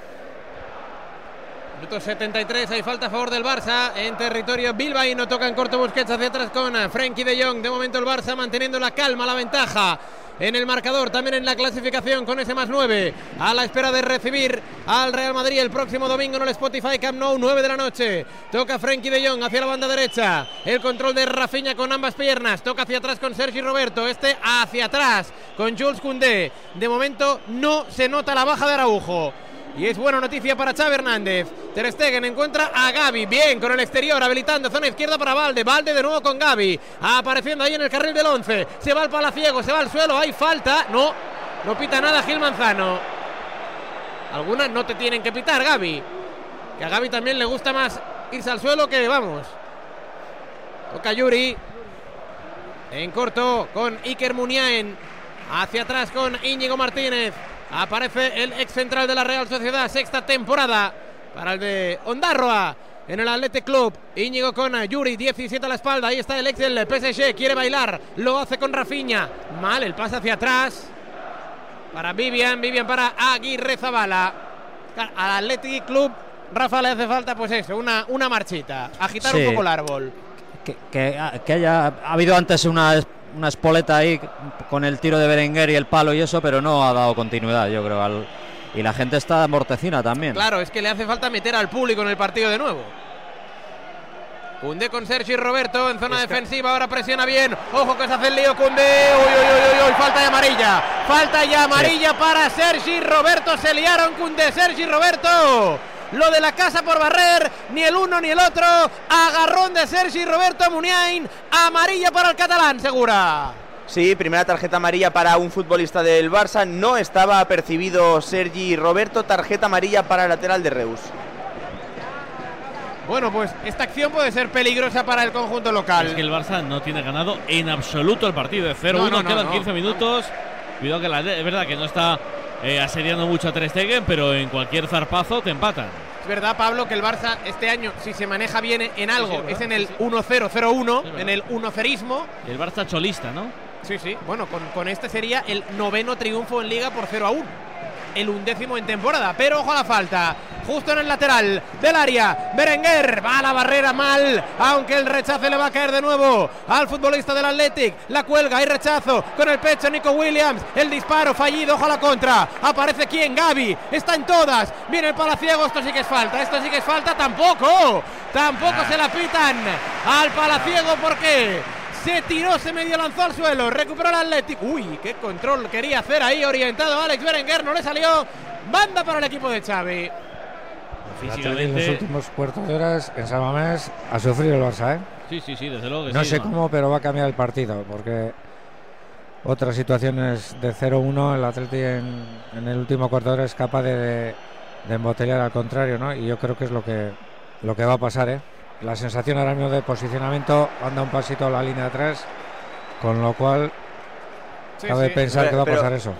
Minuto 73, hay falta a favor del Barça en territorio bilbaíno. Toca en corto Busquets hacia atrás con eh, Frenkie de Jong. De momento el Barça manteniendo la calma, la ventaja en el marcador, también en la clasificación con ese más 9. A la espera de recibir al Real Madrid el próximo domingo en el Spotify Camp Nou, 9 de la noche. Toca Frenkie de Jong hacia la banda derecha. El control de Rafinha con ambas piernas. Toca hacia atrás con Sergi Roberto. Este hacia atrás con Jules Koundé. De momento no se nota la baja de Araujo. Y es buena noticia para Xavi Hernández. Ter Stegen encuentra a Gaby. Bien con el exterior, habilitando zona izquierda para Valde. Valde de nuevo con Gaby. Apareciendo ahí en el carril del 11. Se va al palaciego, se va al suelo. Hay falta. No, no pita nada Gil Manzano. Algunas no te tienen que pitar, Gaby. Que a Gaby también le gusta más irse al suelo que vamos. Toca Yuri. En corto con Iker Muniain. Hacia atrás con Íñigo Martínez. Aparece el ex central de la Real Sociedad, sexta temporada para el de Ondarroa en el Athletic Club. Íñigo con Yuri, 17 a la espalda. Ahí está el ex del PSG, quiere bailar, lo hace con Rafinha. Mal, el pase hacia atrás para Vivian, Vivian para Aguirre Zabala. Al Athletic Club, Rafa le hace falta, pues eso, una, una marchita, agitar Sí. un poco el árbol. Que, que- que haya ha habido antes una, una espoleta ahí con el tiro de Berenguer y el palo y eso, pero no ha dado continuidad, yo creo, al, Y la gente está mortecina también. Claro, es que le hace falta meter al público en el partido de nuevo. Cundé con Sergi Roberto en zona defensiva, ahora presiona bien. Ojo que se hace el lío Cundé. Uy, uy, uy, uy, uy, falta de amarilla. Falta ya amarilla para Sergi Roberto. Se liaron Cundé, Sergi Roberto. Lo de la casa por barrer, ni el uno ni el otro. Agarrón de Sergi Roberto Muniain. Amarilla para el catalán, segura. Sí, primera tarjeta amarilla para un futbolista del Barça. No estaba apercibido Sergi Roberto. Tarjeta amarilla para el lateral de Reus. Bueno, pues esta acción puede ser peligrosa para el conjunto local. Es que el Barça no tiene ganado en absoluto el partido de 0-1. No, no, no, quedan no. 15 minutos. Cuidado que la, es verdad que no está eh, asediando mucho a Ter Stegen, pero en cualquier zarpazo te empatan. Es verdad, Pablo, que el Barça este año, si se maneja bien en algo, Sí, sí, es en el sí. 1-0-0-1, verdad. en el 1-0ismo. El Barça cholista, ¿no? Sí, sí. Bueno, con, con este sería el noveno triunfo en Liga por 0 a 1. El undécimo en temporada. Pero ojo a la falta. Justo en el lateral del área. Berenguer va a la barrera mal. Aunque el rechace le va a caer de nuevo al futbolista del Athletic. La cuelga. Hay rechazo. Con el pecho Nico Williams. El disparo fallido. Ojo a la contra. Aparece quién? Gaby. Está en todas. Viene el palaciego. Esto sí que es falta. Esto sí que es falta. Tampoco. Tampoco se la pitan al palaciego. ¿Por qué? Se tiró, se medio lanzó al suelo, recuperó el Atlético. Uy, qué control quería hacer ahí, orientado Alex Berenguer, no le salió. Banda para el equipo de Xavi. En los últimos cuartos de horas en San Mamés a sufrir el Barça, ¿eh? Sí, sí, sí, desde luego que No sí, sé cómo, pero va a cambiar el partido, porque otras situaciones de 0-1, el Atleti en, en el último cuarto de hora es capaz de, de embotellar al contrario, ¿no? Y yo creo que es lo que, lo que va a pasar, ¿eh? La sensación ahora mismo de posicionamiento anda un pasito a la línea de atrás, con lo cual Sí, cabe sí. pensar Pero- que va a pero- pasar eso.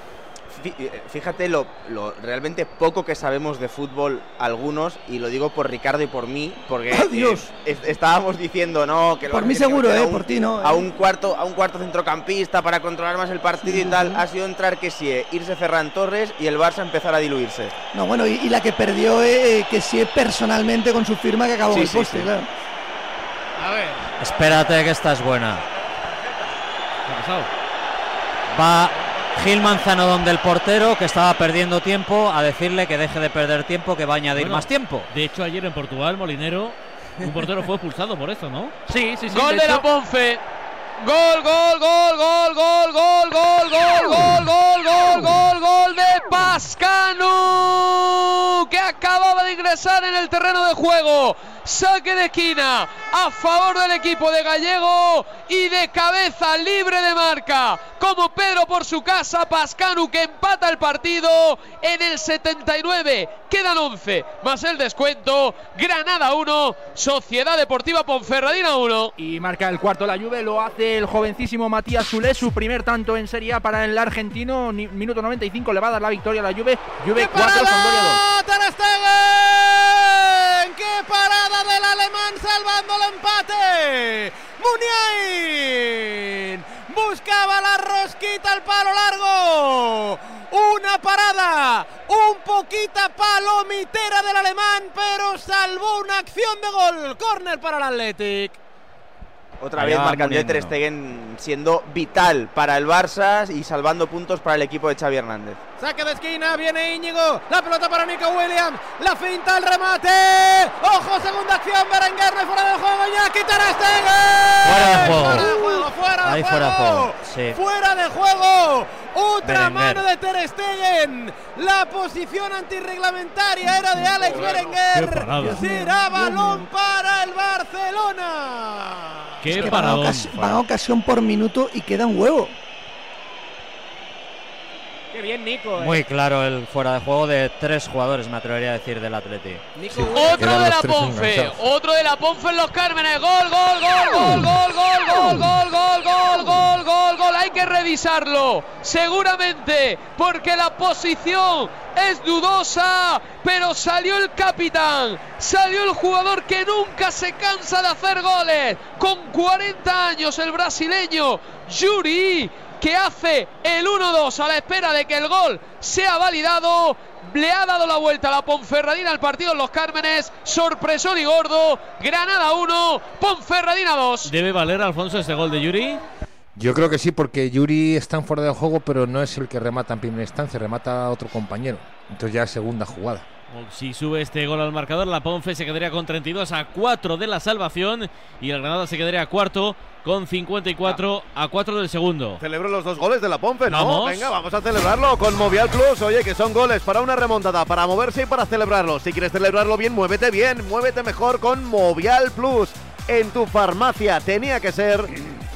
Eh, Fíjate lo, lo realmente poco que sabemos de fútbol algunos, y lo digo por Ricardo y por mí, porque ¡Ah, Dios! eh, es- estábamos diciendo, ¿no? Que Por mí seguro, eh, un- por ti no, A eh. un cuarto, a un cuarto centrocampista para controlar más el partido y tal. Ha sido entrar que sí, eh, irse Ferran Torres y el Barça empezar a diluirse. No, bueno, y, y la que perdió eh, que sí personalmente con su firma que acabó Sí, el sí, poste, sí. claro. A ver. Espérate que esta es buena. ¿Qué ha pasado? Va Gil Manzano donde el portero, que estaba perdiendo tiempo, a decirle que deje de perder tiempo, que va a añadir Bueno, más tiempo. De hecho, ayer en Portugal, Molinero, un portero fue expulsado por esto, ¿no? Sí, sí, sí. Gol de de la Ponfe. Gol, gol, gol, gol, gol, gol, gol, gol, gol, gol, gol, gol, gol de Pascanu, que acababa de ingresar en el terreno de juego. Saque de esquina a favor del equipo de Gallego y de cabeza libre de marca. Como Pedro por su casa, Pascanu que empata el partido en el 79. Quedan 11 más el descuento. Granada 1, Sociedad Deportiva Ponferradina 1. Y marca el cuarto la Juve, lo hace el jovencísimo Matías Zulé, su primer tanto en Serie A para el argentino, minuto 95 le va a dar la victoria a la Juve, Juve 4, Sampdoria 2. ¡Parada! ¡Ter Stegen! ¡Qué parada del alemán salvando el empate! ¡Muniain! Buscaba la rosquita al palo largo. Una parada, un poquita palomitera del alemán, pero salvó una acción de gol. Córner para el Athletic. Otra Allá vez Ter ¿no? Stegen siendo vital para el Barça y salvando puntos para el equipo de Xavi Hernández. Saque de esquina, viene Íñigo. La pelota para Nico Williams. La finta, el remate. Ojo, segunda acción. Berenguer no fuera de juego. Iñaki Ter Stegen. Fuera de juego. Fuera de juego, fuera de Ahí juego. fuera de juego, sí. Fuera de juego. Otra Berenguer. mano de Ter Stegen. La posición antirreglamentaria era de Alex Berenguer. Será balón para el Barcelona. Qué Es que van van a ocasión por minuto y queda un huevo. Qué bien, Nico. eh. Muy claro el fuera de juego de tres jugadores, me atrevería a decir, del Atleti. Nico Otro de la Ponfe, otro de la Ponfe en los Cármenes. Gol, gol, gol, gol, gol, gol, gol, gol, gol, gol, gol, gol, gol. Hay que revisarlo, seguramente, porque la posición es dudosa, pero salió el capitán, salió el jugador que nunca se cansa de hacer goles. Con 40 años, el brasileño Yuri que hace el 1-2 a la espera de que el gol sea validado. Le ha dado la vuelta a la Ponferradina al partido en Los Cármenes. Sorpresón y gordo. Granada 1, Ponferradina 2. ¿Debe valer, Alfonso, este gol de Yuri? Yo creo que sí, porque Yuri está en fuera de juego, pero no es el que remata en primera instancia, remata a otro compañero. Entonces ya es segunda jugada. Si sube este gol al marcador, la Ponfe se quedaría con 32 a 4 de la salvación y el Granada se quedaría cuarto con 54 a 4 del segundo. Celebro los dos goles de la Pompe, ¿no? Vamos. Venga, vamos a celebrarlo con Movial Plus. Oye, que son goles para una remontada, para moverse y para celebrarlo. Si quieres celebrarlo bien, muévete bien, muévete mejor con Movial Plus. En tu farmacia tenía que ser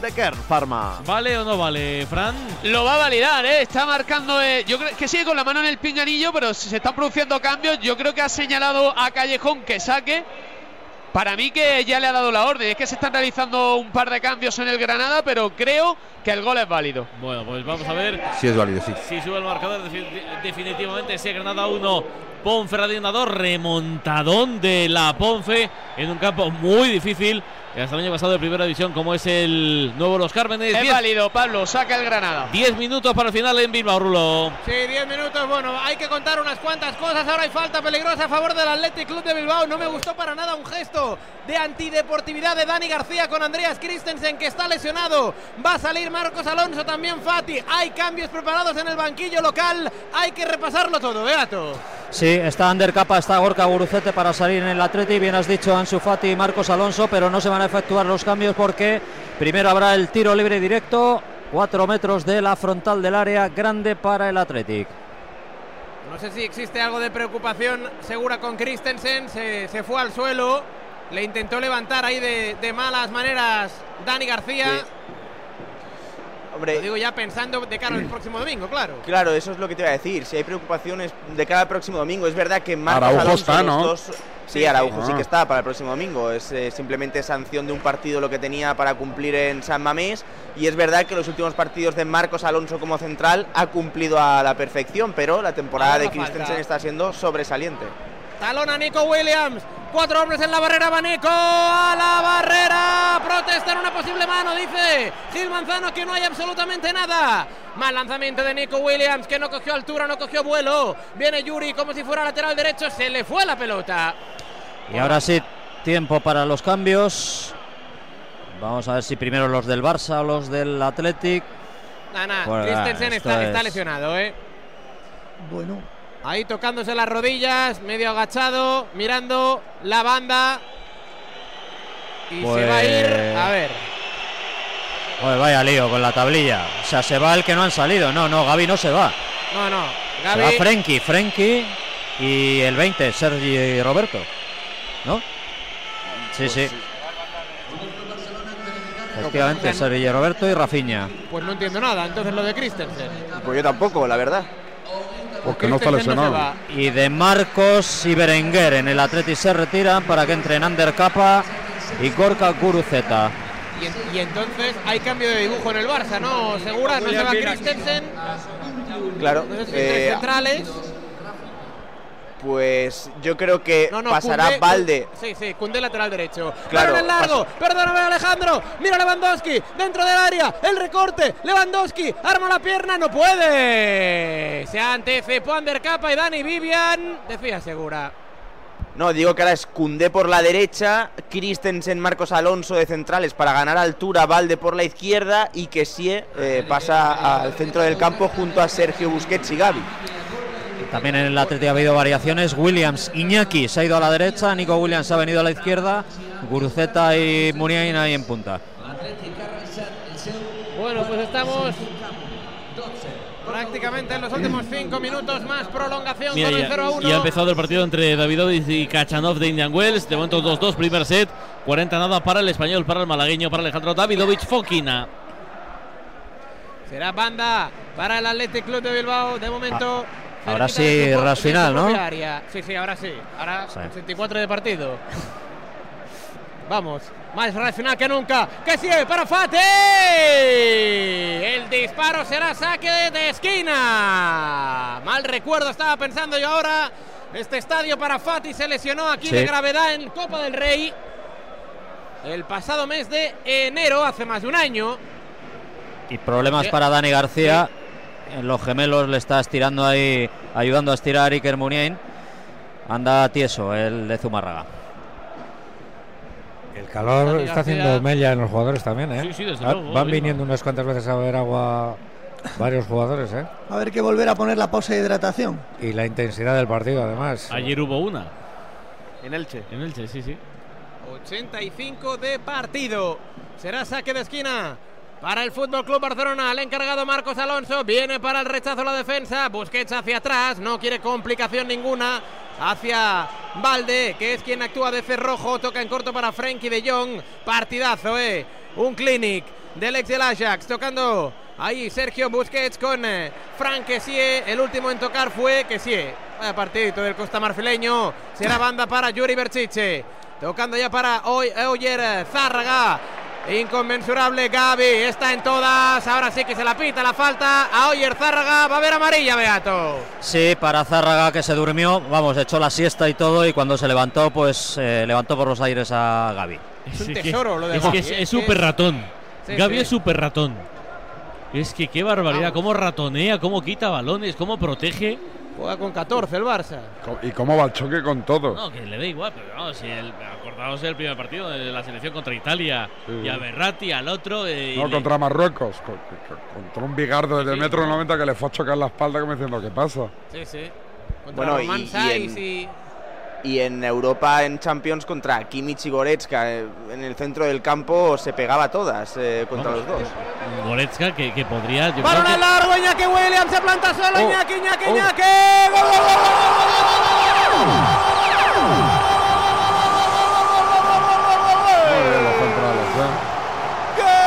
de Kern Pharma. ¿Vale o no vale, Fran? Lo va a validar, ¿eh? Está marcando. eh, yo creo que sigue con la mano en el pinganillo, pero se están produciendo cambios. Yo creo que ha señalado a Callejón que saque. Para mí que ya le ha dado la orden. Es que se están realizando un par de cambios en el Granada, pero creo que el gol es válido. Bueno, pues vamos a ver Sí es válido, sí. si sube el marcador. defi- Definitivamente, ese Granada 1, Ponferradina 2, remontadón de la Ponfe en un campo muy difícil. Hasta el año pasado de primera división, como es el nuevo Los Cármenes. Es Diez- válido, Pablo. Saca el Granada. 10 minutos para el final en Bilbao, Rulo. Sí, 10 minutos. Bueno, hay que contar unas cuantas cosas. Ahora hay falta peligrosa a favor del Athletic Club de Bilbao. No me gustó para nada un gesto de antideportividad de Dani García con Andreas Christensen, que está lesionado. Va a salir Marcos Alonso, también Fati. Hay cambios preparados en el banquillo local. Hay que repasarlo todo, Beato. Sí, está Ander Capa, está Gorka Gurucete para salir en el Atleti. Bien has dicho Ansu Fati y Marcos Alonso, pero no se van a efectuar los cambios porque primero habrá el tiro libre directo, cuatro metros de la frontal del área, grande para el Athletic. No sé si existe algo de preocupación segura con Christensen. Se, se fue al suelo. Le intentó levantar ahí de, de malas maneras Dani García. Hombre, Lo digo ya pensando de cara al próximo domingo, claro. Claro, eso es lo que te iba a decir. Si hay preocupaciones de cara al próximo domingo, es verdad que Marcos Araujo Alonso, está, los ¿no? dos- Sí, Sí, Araujo sí que está para el próximo domingo. Es eh, simplemente sanción de un partido lo que tenía para cumplir en San Mamés. Y es verdad que los últimos partidos de Marcos Alonso como central ha cumplido a la perfección, pero la temporada de falta. Christensen está siendo sobresaliente. Talón a Nico Williams. Cuatro hombres en la barrera. Va Nico a la barrera. Protesta en una posible mano. Dice Gil Manzano que no hay absolutamente nada. Mal lanzamiento de Nico Williams que no cogió altura, no cogió vuelo. Viene Yuri como si fuera lateral derecho. Se le fue la pelota. Y ahora sí, tiempo para los cambios. Vamos a ver si primero los del Barça o los del Athletic. Nana, Bueno, Christensen está, está es- lesionado, ¿eh? Bueno, Ahí tocándose las rodillas, medio agachado, mirando la banda. Y se va a ir. Pues- A ver. Vaya lío con la tablilla. O sea, se va el que no han salido. No, no, Gaby no se va. No, no. Se va Gaby. Frenkie, Frenkie y el 20, Sergi Roberto. ¿No? Sí, sí. Efectivamente, Sergi Roberto y Rafinha. Pues no entiendo nada. Entonces lo de Christensen. Pues yo tampoco, la verdad. Porque no está lesionado. Y de Marcos y Berenguer en el Atleti se retiran para que entren Ander Capa y Gorka Guruceta. Y, en- y entonces hay cambio de dibujo en el Barça, ¿no? Segura, no se va Christensen. Claro. No eh, centrales. Pues yo creo que No, no, pasará Koundé- Valde. Sí, sí, Cundé lateral derecho. Claro, el largo. Perdóname, Alejandro. Mira Lewandowski. Dentro del área. El recorte. Lewandowski. Arma la pierna. No puede. Se anticipó Capa y Dani Vivian. Decía segura. No, digo que ahora es Cundé por la derecha, Christensen, Marcos Alonso de centrales para ganar altura, Valde por la izquierda y que eh, pasa al centro del campo junto a Sergio Busquets y Gaby. También en el Atleti ha habido variaciones. Williams, Iñaki se ha ido a la derecha, Nico Williams ha venido a la izquierda, Guruceta y Muniain ahí en punta. Bueno, pues estamos prácticamente en los últimos cinco minutos más prolongación Mira, con el ya, 0 a 1. ya ha empezado el partido entre Davidovic y Kachanov de Indian Wells. De momento 2-2, primer set. 40 nada para el español, para el malagueño, para Alejandro Davidovic Fokina. Será banda para el Athletic Club de Bilbao. De momento. Ah, ahora sí, ras final, ¿no? área. Sí, sí, ahora sí. Ahora Sí. 84 de partido. Vamos, más ras final que nunca. Que sí, para Fati. El disparo será saque de esquina. Mal recuerdo, estaba pensando yo ahora. Este estadio para Fati se lesionó aquí Sí. de gravedad en Copa del Rey. El pasado mes de enero, hace más de un año. Y problemas Sí. para Dani García. En los gemelos le está estirando ahí, ayudando a estirar Iker Muniain. Anda tieso el de Zumárraga. El calor está haciendo mella en los jugadores también, ¿eh? Sí, sí, desde Va- luego, Van arriba. viniendo unas cuantas veces a beber agua varios jugadores, ¿eh? A haber que volver a poner la pausa de hidratación. Y la intensidad del partido, además. Ayer hubo una. En Elche. En Elche, sí, sí. 85 de partido. Será saque de esquina. Para el Fútbol Club Barcelona, el encargado Marcos Alonso viene para el rechazo la defensa. Busquets hacia atrás, no quiere complicación ninguna. Hacia Valde, que es quien actúa de cerrojo. Toca en corto para Frenkie de Jong. Partidazo, eh. Un clinic del ex del Ajax. Tocando ahí Sergio Busquets con eh, Frank Kessie. El último en tocar fue Kessie. Vaya partidito del Costa Marfileño. Será banda para Yuri Berchiche. Tocando ya para Oy- Oyer Zárraga. Inconmensurable Gaby, está en todas. Ahora sí que se la pita la falta a Oyer Zárraga. Va a haber amarilla, Beato. Sí, para Zárraga que se durmió, vamos, echó la siesta y todo y cuando se levantó, pues eh, levantó por los aires a Gaby. Es un tesoro lo de Es que es- ¿eh? es súper ratón. Sí, Gaby sí. es súper ratón. Es que qué barbaridad, cómo ratonea, cómo quita balones, cómo protege. Juega con 14 el Barça. ¿Y cómo va el choque con todo? No, que le da igual, pero no, si el, acordaos del primer partido de la selección contra Italia Sí. y a Berratti, al otro. eh, y No, le- contra Marruecos, con- con- contra un bigardo desde el metro 90 que le fue a chocar la espalda como diciendo, ¿qué pasa? Sí, sí. Contra Bueno, y- y en- y- Y en Europa, en Champions, contra Kimmich y Goretzka, eh, en el centro del campo se pegaba todas eh, contra los dos. Goretzka, que, que podría. Balón que- largo, Iñaki Williams se planta solo, Oh, Iñaki, Iñaki, oh. Iñaki. ¡Gol, gol, gol, gol, gol, bien los centrales, ¿eh?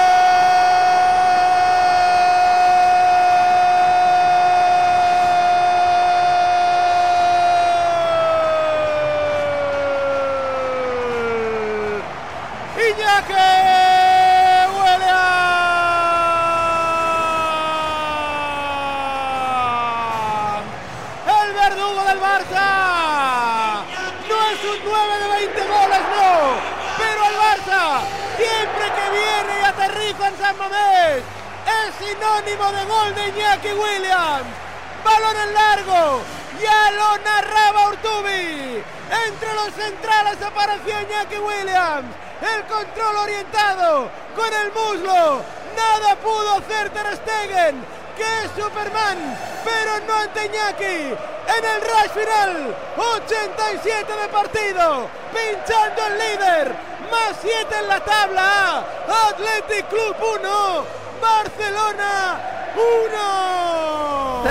Iñaki Williams. El verdugo del Barça. No es un 9 de 20 goles, no. Pero el Barça, siempre que viene y aterriza en San Mamés, es sinónimo de gol de Iñaki Williams. Balón en largo. Ya lo narraba Urtubi. Entre los centrales apareció Iñaki Williams. El control orientado con el muslo. Nada pudo hacer Ter Stegen, que es Superman, pero no ante Iñaki. En el rush final, 87 de partido, pinchando el líder, más 7 en la tabla. Athletic Club 1, Barcelona 1.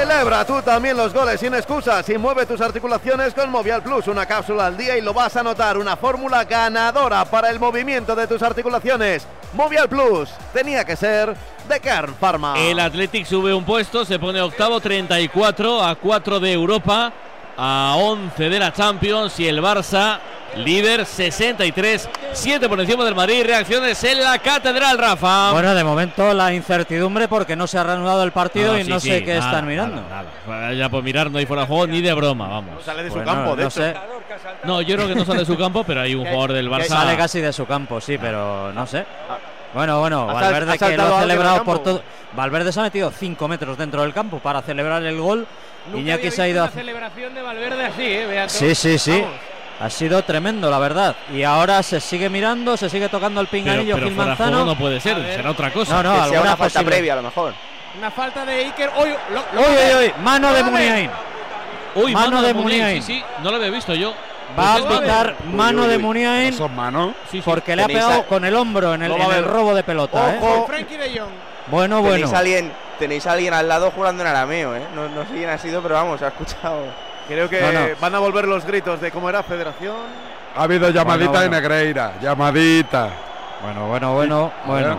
Celebra tú también los goles sin excusas y mueve tus articulaciones con Movial Plus, una cápsula al día y lo vas a notar, una fórmula ganadora para el movimiento de tus articulaciones. Movial Plus tenía que ser de Kern Pharma. El Athletic sube un puesto, se pone octavo, 34 a 4 de Europa, a 11 de la Champions y el Barça, líder 63, 7 por encima del Madrid. Reacciones en la catedral, Rafa. Bueno, de momento la incertidumbre porque no se ha reanudado el partido y sí, no sé sí, qué nada, están mirando. nada, nada. Ya por mirar no hay fuera de juego ni de broma, vamos. sale de su Bueno, campo, de no hecho. sé. No, yo creo que no sale de su campo, pero hay un jugador del Barça. Sale casi de su campo, sí, pero no sé. Bueno, bueno, sal- Valverde ha que lo ha celebrado por todo. Valverde se ha metido 5 metros dentro del campo para celebrar el gol. Nunca Iñaki había se ha ido una a... celebración de Valverde así, ¿eh? Beato? Sí, sí, sí. Vamos. Ha sido tremendo, la verdad. Y ahora se sigue mirando, se sigue tocando el Pero, pinganillo pero Gil fuera de juego Manzano. no puede ser, será otra cosa. No, no, que sea una falta posible. previa a lo mejor. Una falta de Iker. Uy, lo, lo Uy, uy, uy, mano de. Muniain. Uy, mano de Muniain. Sí, sí, no lo había visto yo. Va a pitar Uy, mano uy, de uy. Muniain Esos manos. Sí, sí. porque le ha pegado a- con el hombro en el, en el robo de pelota. ¿eh? Ojo. Frankie de Jong. Bueno, Tenéis, bueno. alguien, tenéis a alguien al lado jugando en arameo, ¿eh? No, no sé quién ha sido, pero vamos, ha escuchado. Creo que No, no. van a volver los gritos de cómo era Federación. Ha habido llamadita Bueno, de. Negreira, llamadita. Bueno, bueno, bueno, bueno.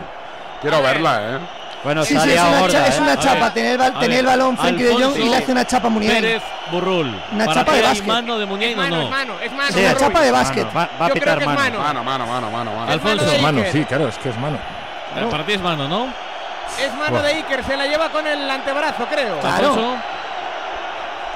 Quiero verla, ¿eh? Bueno, Sí, ha sí, es una, gorda, cha- es ¿eh? una chapa. ver, Tenía el, tenía el balón Frenkie de Jong y le hace una chapa a Muniain. Pérez Burrul. Una ¿Para chapa de básquet. mano de Muniain Es o mano, no? es mano, es mano. Sí, una chapa de básquet. Mano, va, va a pitar mano. mano. Mano, mano, mano, mano. Alfonso. mano sí, claro, es que es mano. Eh, Para ti es mano, ¿no? Es mano de Iker, se la lleva con el antebrazo, creo. Claro.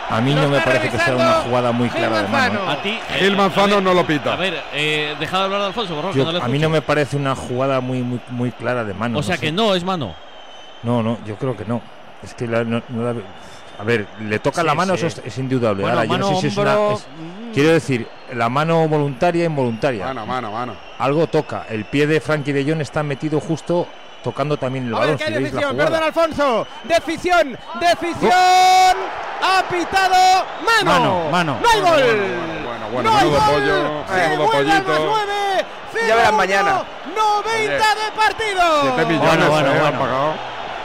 A mí no me parece que sea una jugada muy clara de mano. ¿eh? a ti. eh, Gil a Manzano ver, no lo pita. A ver, eh, deja de hablar de Alfonso, por favor, Yo- que no le a mí no me parece una jugada muy, muy, muy clara de mano. O sea sé. que no es mano. No, no, yo creo que no. Es que la- no, no la A ver, le toca Sí, la mano, sí. eso es, es indudable. Bueno, Ahora, yo no sé si es una- es- quiero decir, la mano voluntaria e involuntaria. Mano, mano, mano. Algo toca. El pie de Frankie de Jong está metido justo tocando también el A ver si decisión, perdón Alfonso. Decisión, decisión. Ha pitado mano. Mano, mano. No hay gol. Bueno, bueno, no hay gol. pollo, Se nueve. Ya verán 0-1, mañana. 90 de partido. 7 millones Bueno, bueno, eh, han bueno. pagado.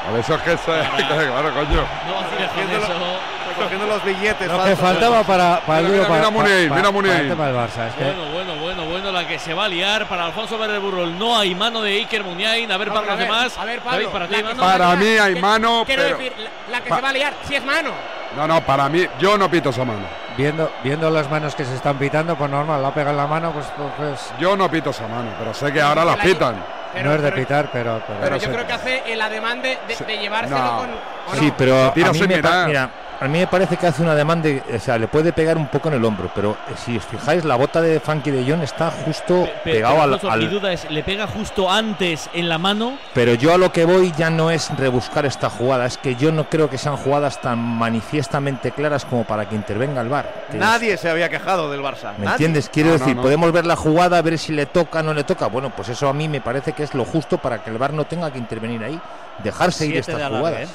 A ver, eso es que se. claro, coño. No vaciles con Recogiendo los billetes. Lo que faltaba para, para el Mira, lío, mira, para, mira para- mira para Muniain. el Barça. Es que Bueno, bueno, bueno, bueno, la que se va a liar para Alfonso Burrol. No hay mano de Iker Muniain. A ver No, para los a ver, demás. a ver, David, Pablo, para ti, mano. Para mí hay que- mano, Quiero pero. decir, la, la que Pa- se va a liar, si es mano. No, no, para mí, yo no pito esa mano. viendo, viendo las manos que se están pitando, pues normal, la pega en la mano, pues, pues Yo no pito esa mano, pero sé que ahora las la- pitan. Pero, no es de pitar, pero. Pero, yo sé. creo que hace el ademán de, de, de llevárselo No. con. ¿o Sí, no? pero a Tira mí, me mira, a mí me parece que hace una demanda, de- o sea, le puede pegar un poco en el hombro, pero eh, si os fijáis, la bota de Frankie de Jong está justo Pe- pe- pegado pero, al, Mi duda es, ¿le pega justo antes en la mano? Pero yo a lo que voy ya no es rebuscar esta jugada, es que yo no creo que sean jugadas tan manifiestamente claras como para que intervenga el VAR. es- Nadie se había quejado del Barça. ¿Me Nadie. entiendes? Quiero No, decir, no. podemos ver la jugada, ver si le toca o no le toca. Bueno, pues eso a mí me parece que es lo justo para que el VAR no tenga que intervenir ahí, dejarse ir Siete estas jugadas. ¿eh?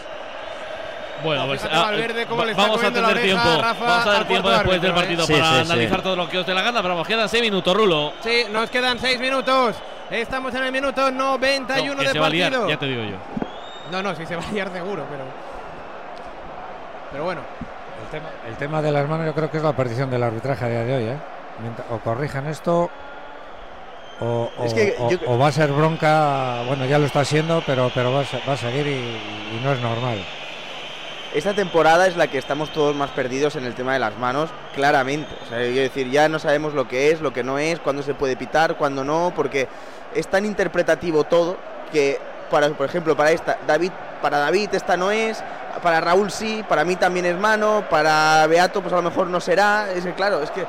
Bueno, pues ah, Valverde cómo va- le está vamos a tener tiempo. a Rafa vamos a tener tiempo después del partido ¿eh? Sí, para sí, sí. analizar todo lo que os dé la gana, pero vamos, quedan 6 minutos, Rulo. Sí, nos quedan 6 minutos. Estamos en el minuto 91 No, que de se va a liar, partido. ya te digo yo. No, no, sí se va a liar seguro, pero. Pero bueno. El tema, el tema de las manos, yo creo que es la perdición del arbitraje a día de hoy, ¿eh? Mientras- O corrijan esto. O, o- Es que o- yo- o va a ser bronca, bueno, ya lo está siendo, pero, pero va, a, va a seguir y, y no es normal. Esta temporada es la que estamos todos más perdidos en el tema de las manos, claramente. O sea, quiero decir, ya no sabemos lo que es, lo que no es, cuándo se puede pitar, cuándo no, porque es tan interpretativo todo que, para, por ejemplo, para esta, David, para David esta no es, para Raúl sí, para mí también es mano, para Beato pues a lo mejor no será. Es que claro, es que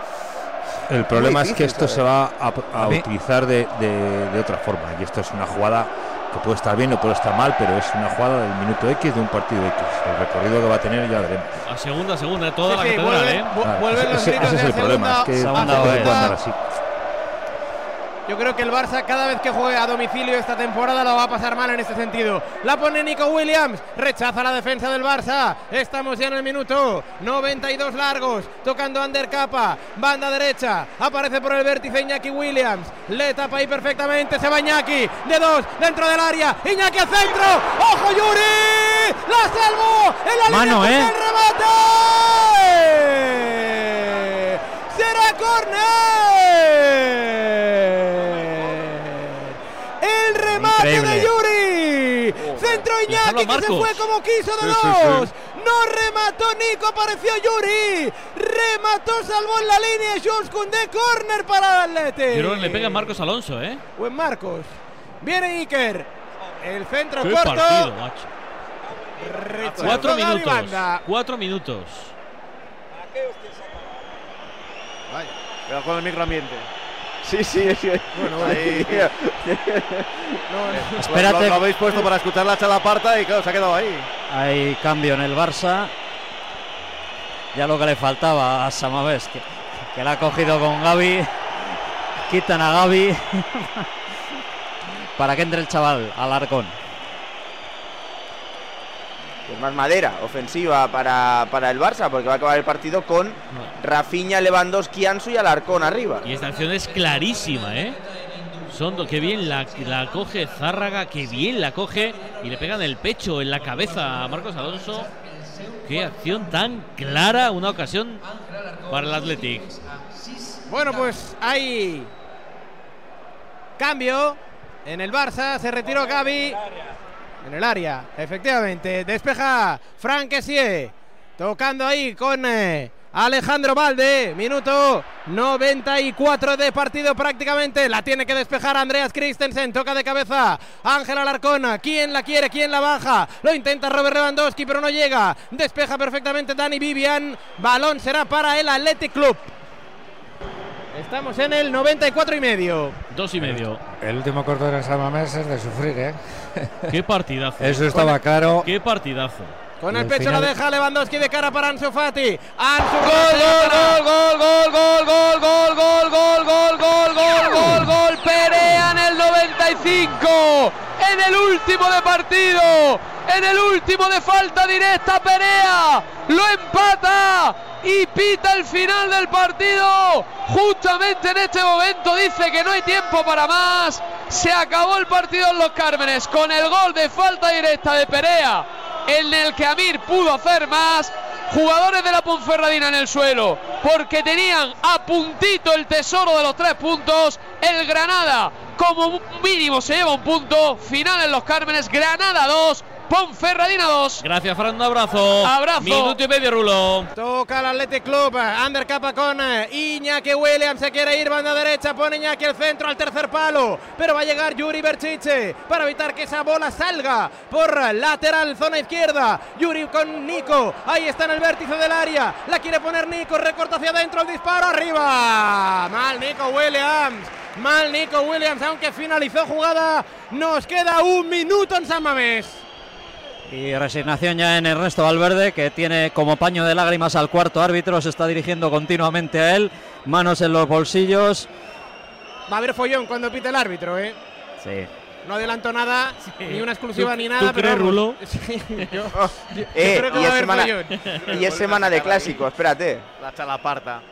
El problema es difícil que esto se va a, a A mí- utilizar de, de- de otra forma. Y esto es una jugada que puede estar bien o puede estar mal, pero es una jugada del minuto X de un partido X. El recorrido que va a tener ya veremos. A segunda, segunda, toda Sí, la sí, catedral, vuelven- ¿eh? vuelven los ese, ese es el problema, es que segunda andar así. Yo creo que el Barça cada vez que juegue a domicilio esta temporada lo va a pasar mal en este sentido. La pone Nico Williams, rechaza la defensa del Barça. Estamos ya en el minuto 92 largos, tocando Ander Capa, banda derecha, aparece por el vértice Iñaki Williams, le tapa ahí perfectamente, se va Iñaki, de dos, dentro del área, Iñaki al centro, ¡ojo Yuri! ¡La salvo! ¡En la Mano, ¿eh? el remate! ¡Será córner! Iñaki que se fue como quiso de dos. sí. No remató Nico, apareció Yuri. Remató, salvó en la línea. Jules Koundé, córner para el Atleti. Girón le pega a Marcos Alonso, ¿eh? Buen Marcos. Viene Iker. El centro Qué corto. partido, macho. Rechazó Cuatro minutos. Cuatro minutos. Cuidado con el microambiente. Sí, sí, sí. Bueno, ahí. Espérate. Lo, lo habéis puesto para escuchar la chalaparta y claro, se ha quedado ahí. Hay cambio en el Barça. Ya lo que le faltaba a Samavés, que, que la ha cogido con Gaby. Quitan a Gaby para que entre el chaval al arcón. Pues más madera ofensiva para, para el Barça, porque va a acabar el partido con Rafinha, Lewandowski, Ansu y Alarcón arriba. Y esta acción es clarísima, ¿eh? Sondo, qué bien la, la coge Zárraga, qué bien la coge y le pegan el pecho, en la cabeza a Marcos Alonso. Qué acción tan clara, una ocasión para el Athletic. Bueno, pues hay cambio en el Barça. Se retiró Gaby en el área, efectivamente. Despeja Frank Kessie, tocando ahí con eh, Alejandro Valde. Minuto 94 de partido prácticamente. La tiene que despejar Andreas Christensen. Toca de cabeza Ángel Alarcona. ¿Quién la quiere? ¿Quién la baja? Lo intenta Robert Lewandowski, pero no llega. Despeja perfectamente Dani Vivian. Balón será para el Athletic Club. Estamos en el 94 y medio. Dos y medio. El último córner en San Mamés es de sufrir, ¿eh? Qué partidazo. Eso estaba claro. Qué partidazo. Con el pecho la final- deja Lewandowski de cara para Ansu Fati. Ansu Gol, gol, gol, gol, gol, gol, gol, gol, gol, gol, gol, gol, gol, gol. Perea en el 95. En el último de partido. En el último de falta directa. Perea lo empata. Y pita el final del partido. Justamente en este momento dice que no hay tiempo para más. Se acabó el partido en los Cármenes con el gol de falta directa de Perea. En el que Amir pudo hacer más. Jugadores de la Ponferradina en el suelo, porque tenían a puntito el tesoro de los tres puntos. El Granada, como mínimo, se lleva un punto. Final en los Cármenes, Granada 2, Ponferradina 2. Gracias, Fran. Un abrazo. Abrazo. Minuto y medio, Rulo. Toca el Athletic Club. Ander capa con eh, Iñaki Williams. Se quiere ir banda derecha. Pone Iñaki el centro al tercer palo. Pero va a llegar Yuri Berchiche para evitar que esa bola salga por lateral, zona izquierda. Yuri con Nico. Ahí está en el vértice del área. La quiere poner Nico. Recorta hacia adentro el disparo. Arriba. Mal Nico Williams. Mal Nico Williams. Aunque finalizó jugada. Nos queda un minuto en San Mamés. Y resignación ya en Ernesto Valverde, que tiene como paño de lágrimas al cuarto árbitro, se está dirigiendo continuamente a él, manos en los bolsillos. Va a haber follón cuando pite el árbitro, ¿eh? Sí. No adelanto nada, ni una exclusiva ¿Tú- ni tú nada. pero crees. Rulo? Sí, yo, yo Eh, creo que y, va a es semana, follón. y es semana de clásico, espérate. La chalaparta.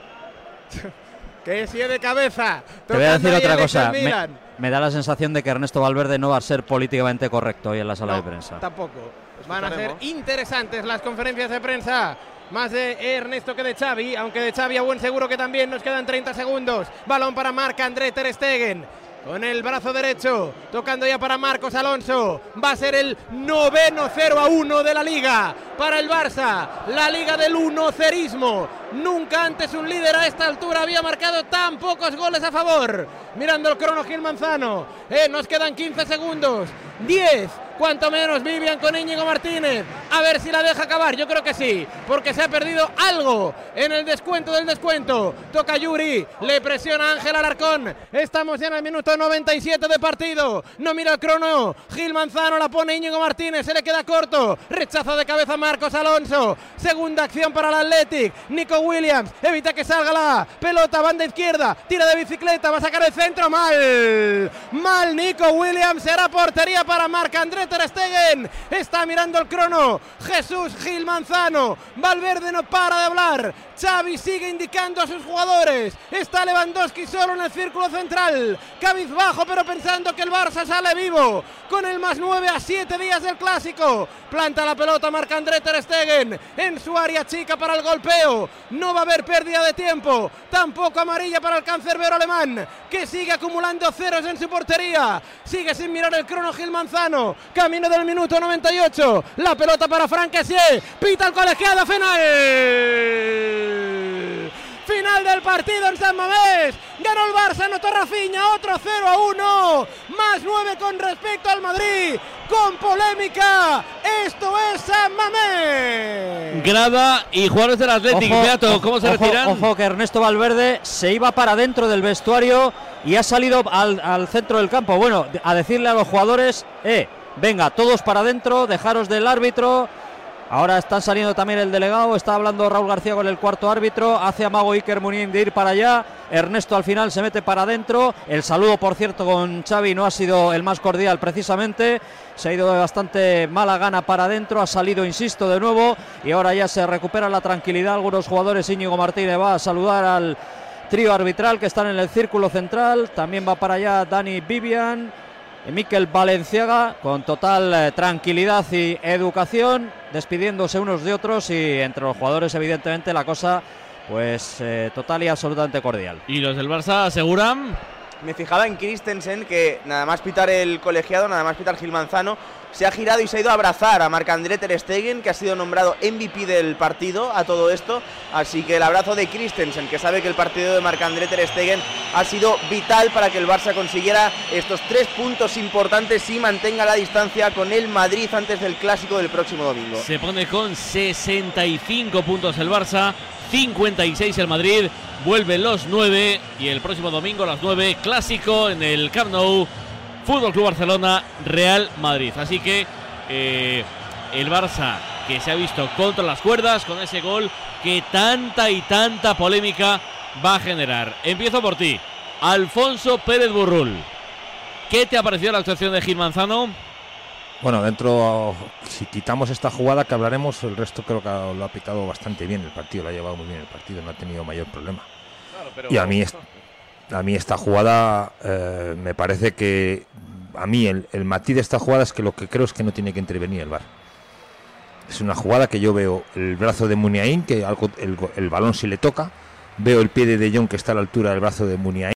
Que si es de cabeza. Te voy a decir otra cosa. Me, me da la sensación de que Ernesto Valverde no va a ser políticamente correcto hoy en la sala No, de prensa. Tampoco. Van a ser interesantes las conferencias de prensa. Más de Ernesto que de Xavi, aunque de Xavi a buen seguro que también nos quedan 30 segundos. Balón para Marc André Ter Stegen. Con el brazo derecho, tocando ya para Marcos Alonso. Va a ser el noveno 0 a 1 de la liga para el Barça. La liga del unocerismo. Nunca antes un líder a esta altura había marcado tan pocos goles a favor. Mirando el crono Gil Manzano. Eh, nos quedan 15 segundos. 10. Cuanto menos Vivian con Íñigo Martínez. A ver si la deja acabar. Yo creo que sí. Porque se ha perdido algo en el descuento del descuento. Toca Yuri. Le presiona Ángel Alarcón. Estamos ya en el minuto 97 de partido. No mira el crono. Gil Manzano la pone Íñigo Martínez. Se le queda corto. Rechaza de cabeza Marcos Alonso. Segunda acción para el Athletic. Nico Williams. Evita que salga la pelota. Banda izquierda. Tira de bicicleta. Va a sacar el centro. Mal. Mal Nico Williams. Será portería para Marc André Ter Stegen. Está mirando el crono. Jesús Gil Manzano. Valverde no para de hablar. Xavi sigue indicando a sus jugadores. Está Lewandowski solo en el círculo central. Cabizbajo, pero pensando que el Barça sale vivo. Con el más 9 a 7 días del clásico. Planta la pelota Marc André Ter Stegen en su área chica para el golpeo. No va a haber pérdida de tiempo. Tampoco amarilla para el cancerbero alemán, que sigue acumulando ceros en su portería. Sigue sin mirar el crono Gil Manzano. Camino del minuto 98. La pelota para Frank Kessié. Pita el colegiado final. Final del partido en San Mamés. Ganó el Barça, anotó Rafinha, otro 0 a 1. Más 9 con respecto al Madrid. Con polémica. Esto es San Mamés. Grada y jugadores del Atlético. Beato, ¿cómo se ojo, retiran? Ojo que Ernesto Valverde se iba para dentro del vestuario y ha salido al, al centro del campo. Bueno, a decirle a los jugadores, eh, venga, todos para adentro, dejaros del árbitro. Ahora están saliendo también el delegado, está hablando Raúl García con el cuarto árbitro, hace amago Iker Munín de ir para allá, Ernesto al final se mete para adentro, el saludo por cierto con Xavi no ha sido el más cordial precisamente, se ha ido de bastante mala gana para adentro, ha salido, insisto, de nuevo y ahora ya se recupera la tranquilidad, algunos jugadores, Íñigo Martínez va a saludar al trío arbitral que están en el círculo central, también va para allá Dani Vivian, Miquel Valenciaga con total eh, tranquilidad y educación, despidiéndose unos de otros y entre los jugadores evidentemente la cosa pues eh, total y absolutamente cordial. Y los del Barça aseguran Me fijaba en Christensen que nada más pitar el colegiado, nada más pitar Gil Manzano, se ha girado y se ha ido a abrazar a Marc-André Ter Stegen, que ha sido nombrado MVP del partido a todo esto. Así que el abrazo de Christensen, que sabe que el partido de Marc-André Ter Stegen ha sido vital para que el Barça consiguiera estos tres puntos importantes y mantenga la distancia con el Madrid antes del clásico del próximo domingo. Se pone con 65 puntos el Barça, 56 el Madrid, vuelven los 9 y el próximo domingo a las 9 clásico en el Camp Nou, Fútbol Club Barcelona, Real Madrid. Así que eh, el Barça que se ha visto contra las cuerdas con ese gol que tanta y tanta polémica va a generar. Empiezo por ti, Alfonso Pérez Burrul. ¿Qué te ha parecido la actuación de Gil Manzano? Bueno, dentro, si quitamos esta jugada que hablaremos, el resto creo que lo ha picado bastante bien el partido, lo ha llevado muy bien el partido, no ha tenido mayor problema. Y a mí, a mí esta jugada eh, me parece que, a mí el, el matiz de esta jugada es que lo que creo es que no tiene que intervenir el VAR. Es una jugada que yo veo el brazo de Muniain, que algo, el, el balón sí le toca, veo el pie de De Jong que está a la altura del brazo de Muniain.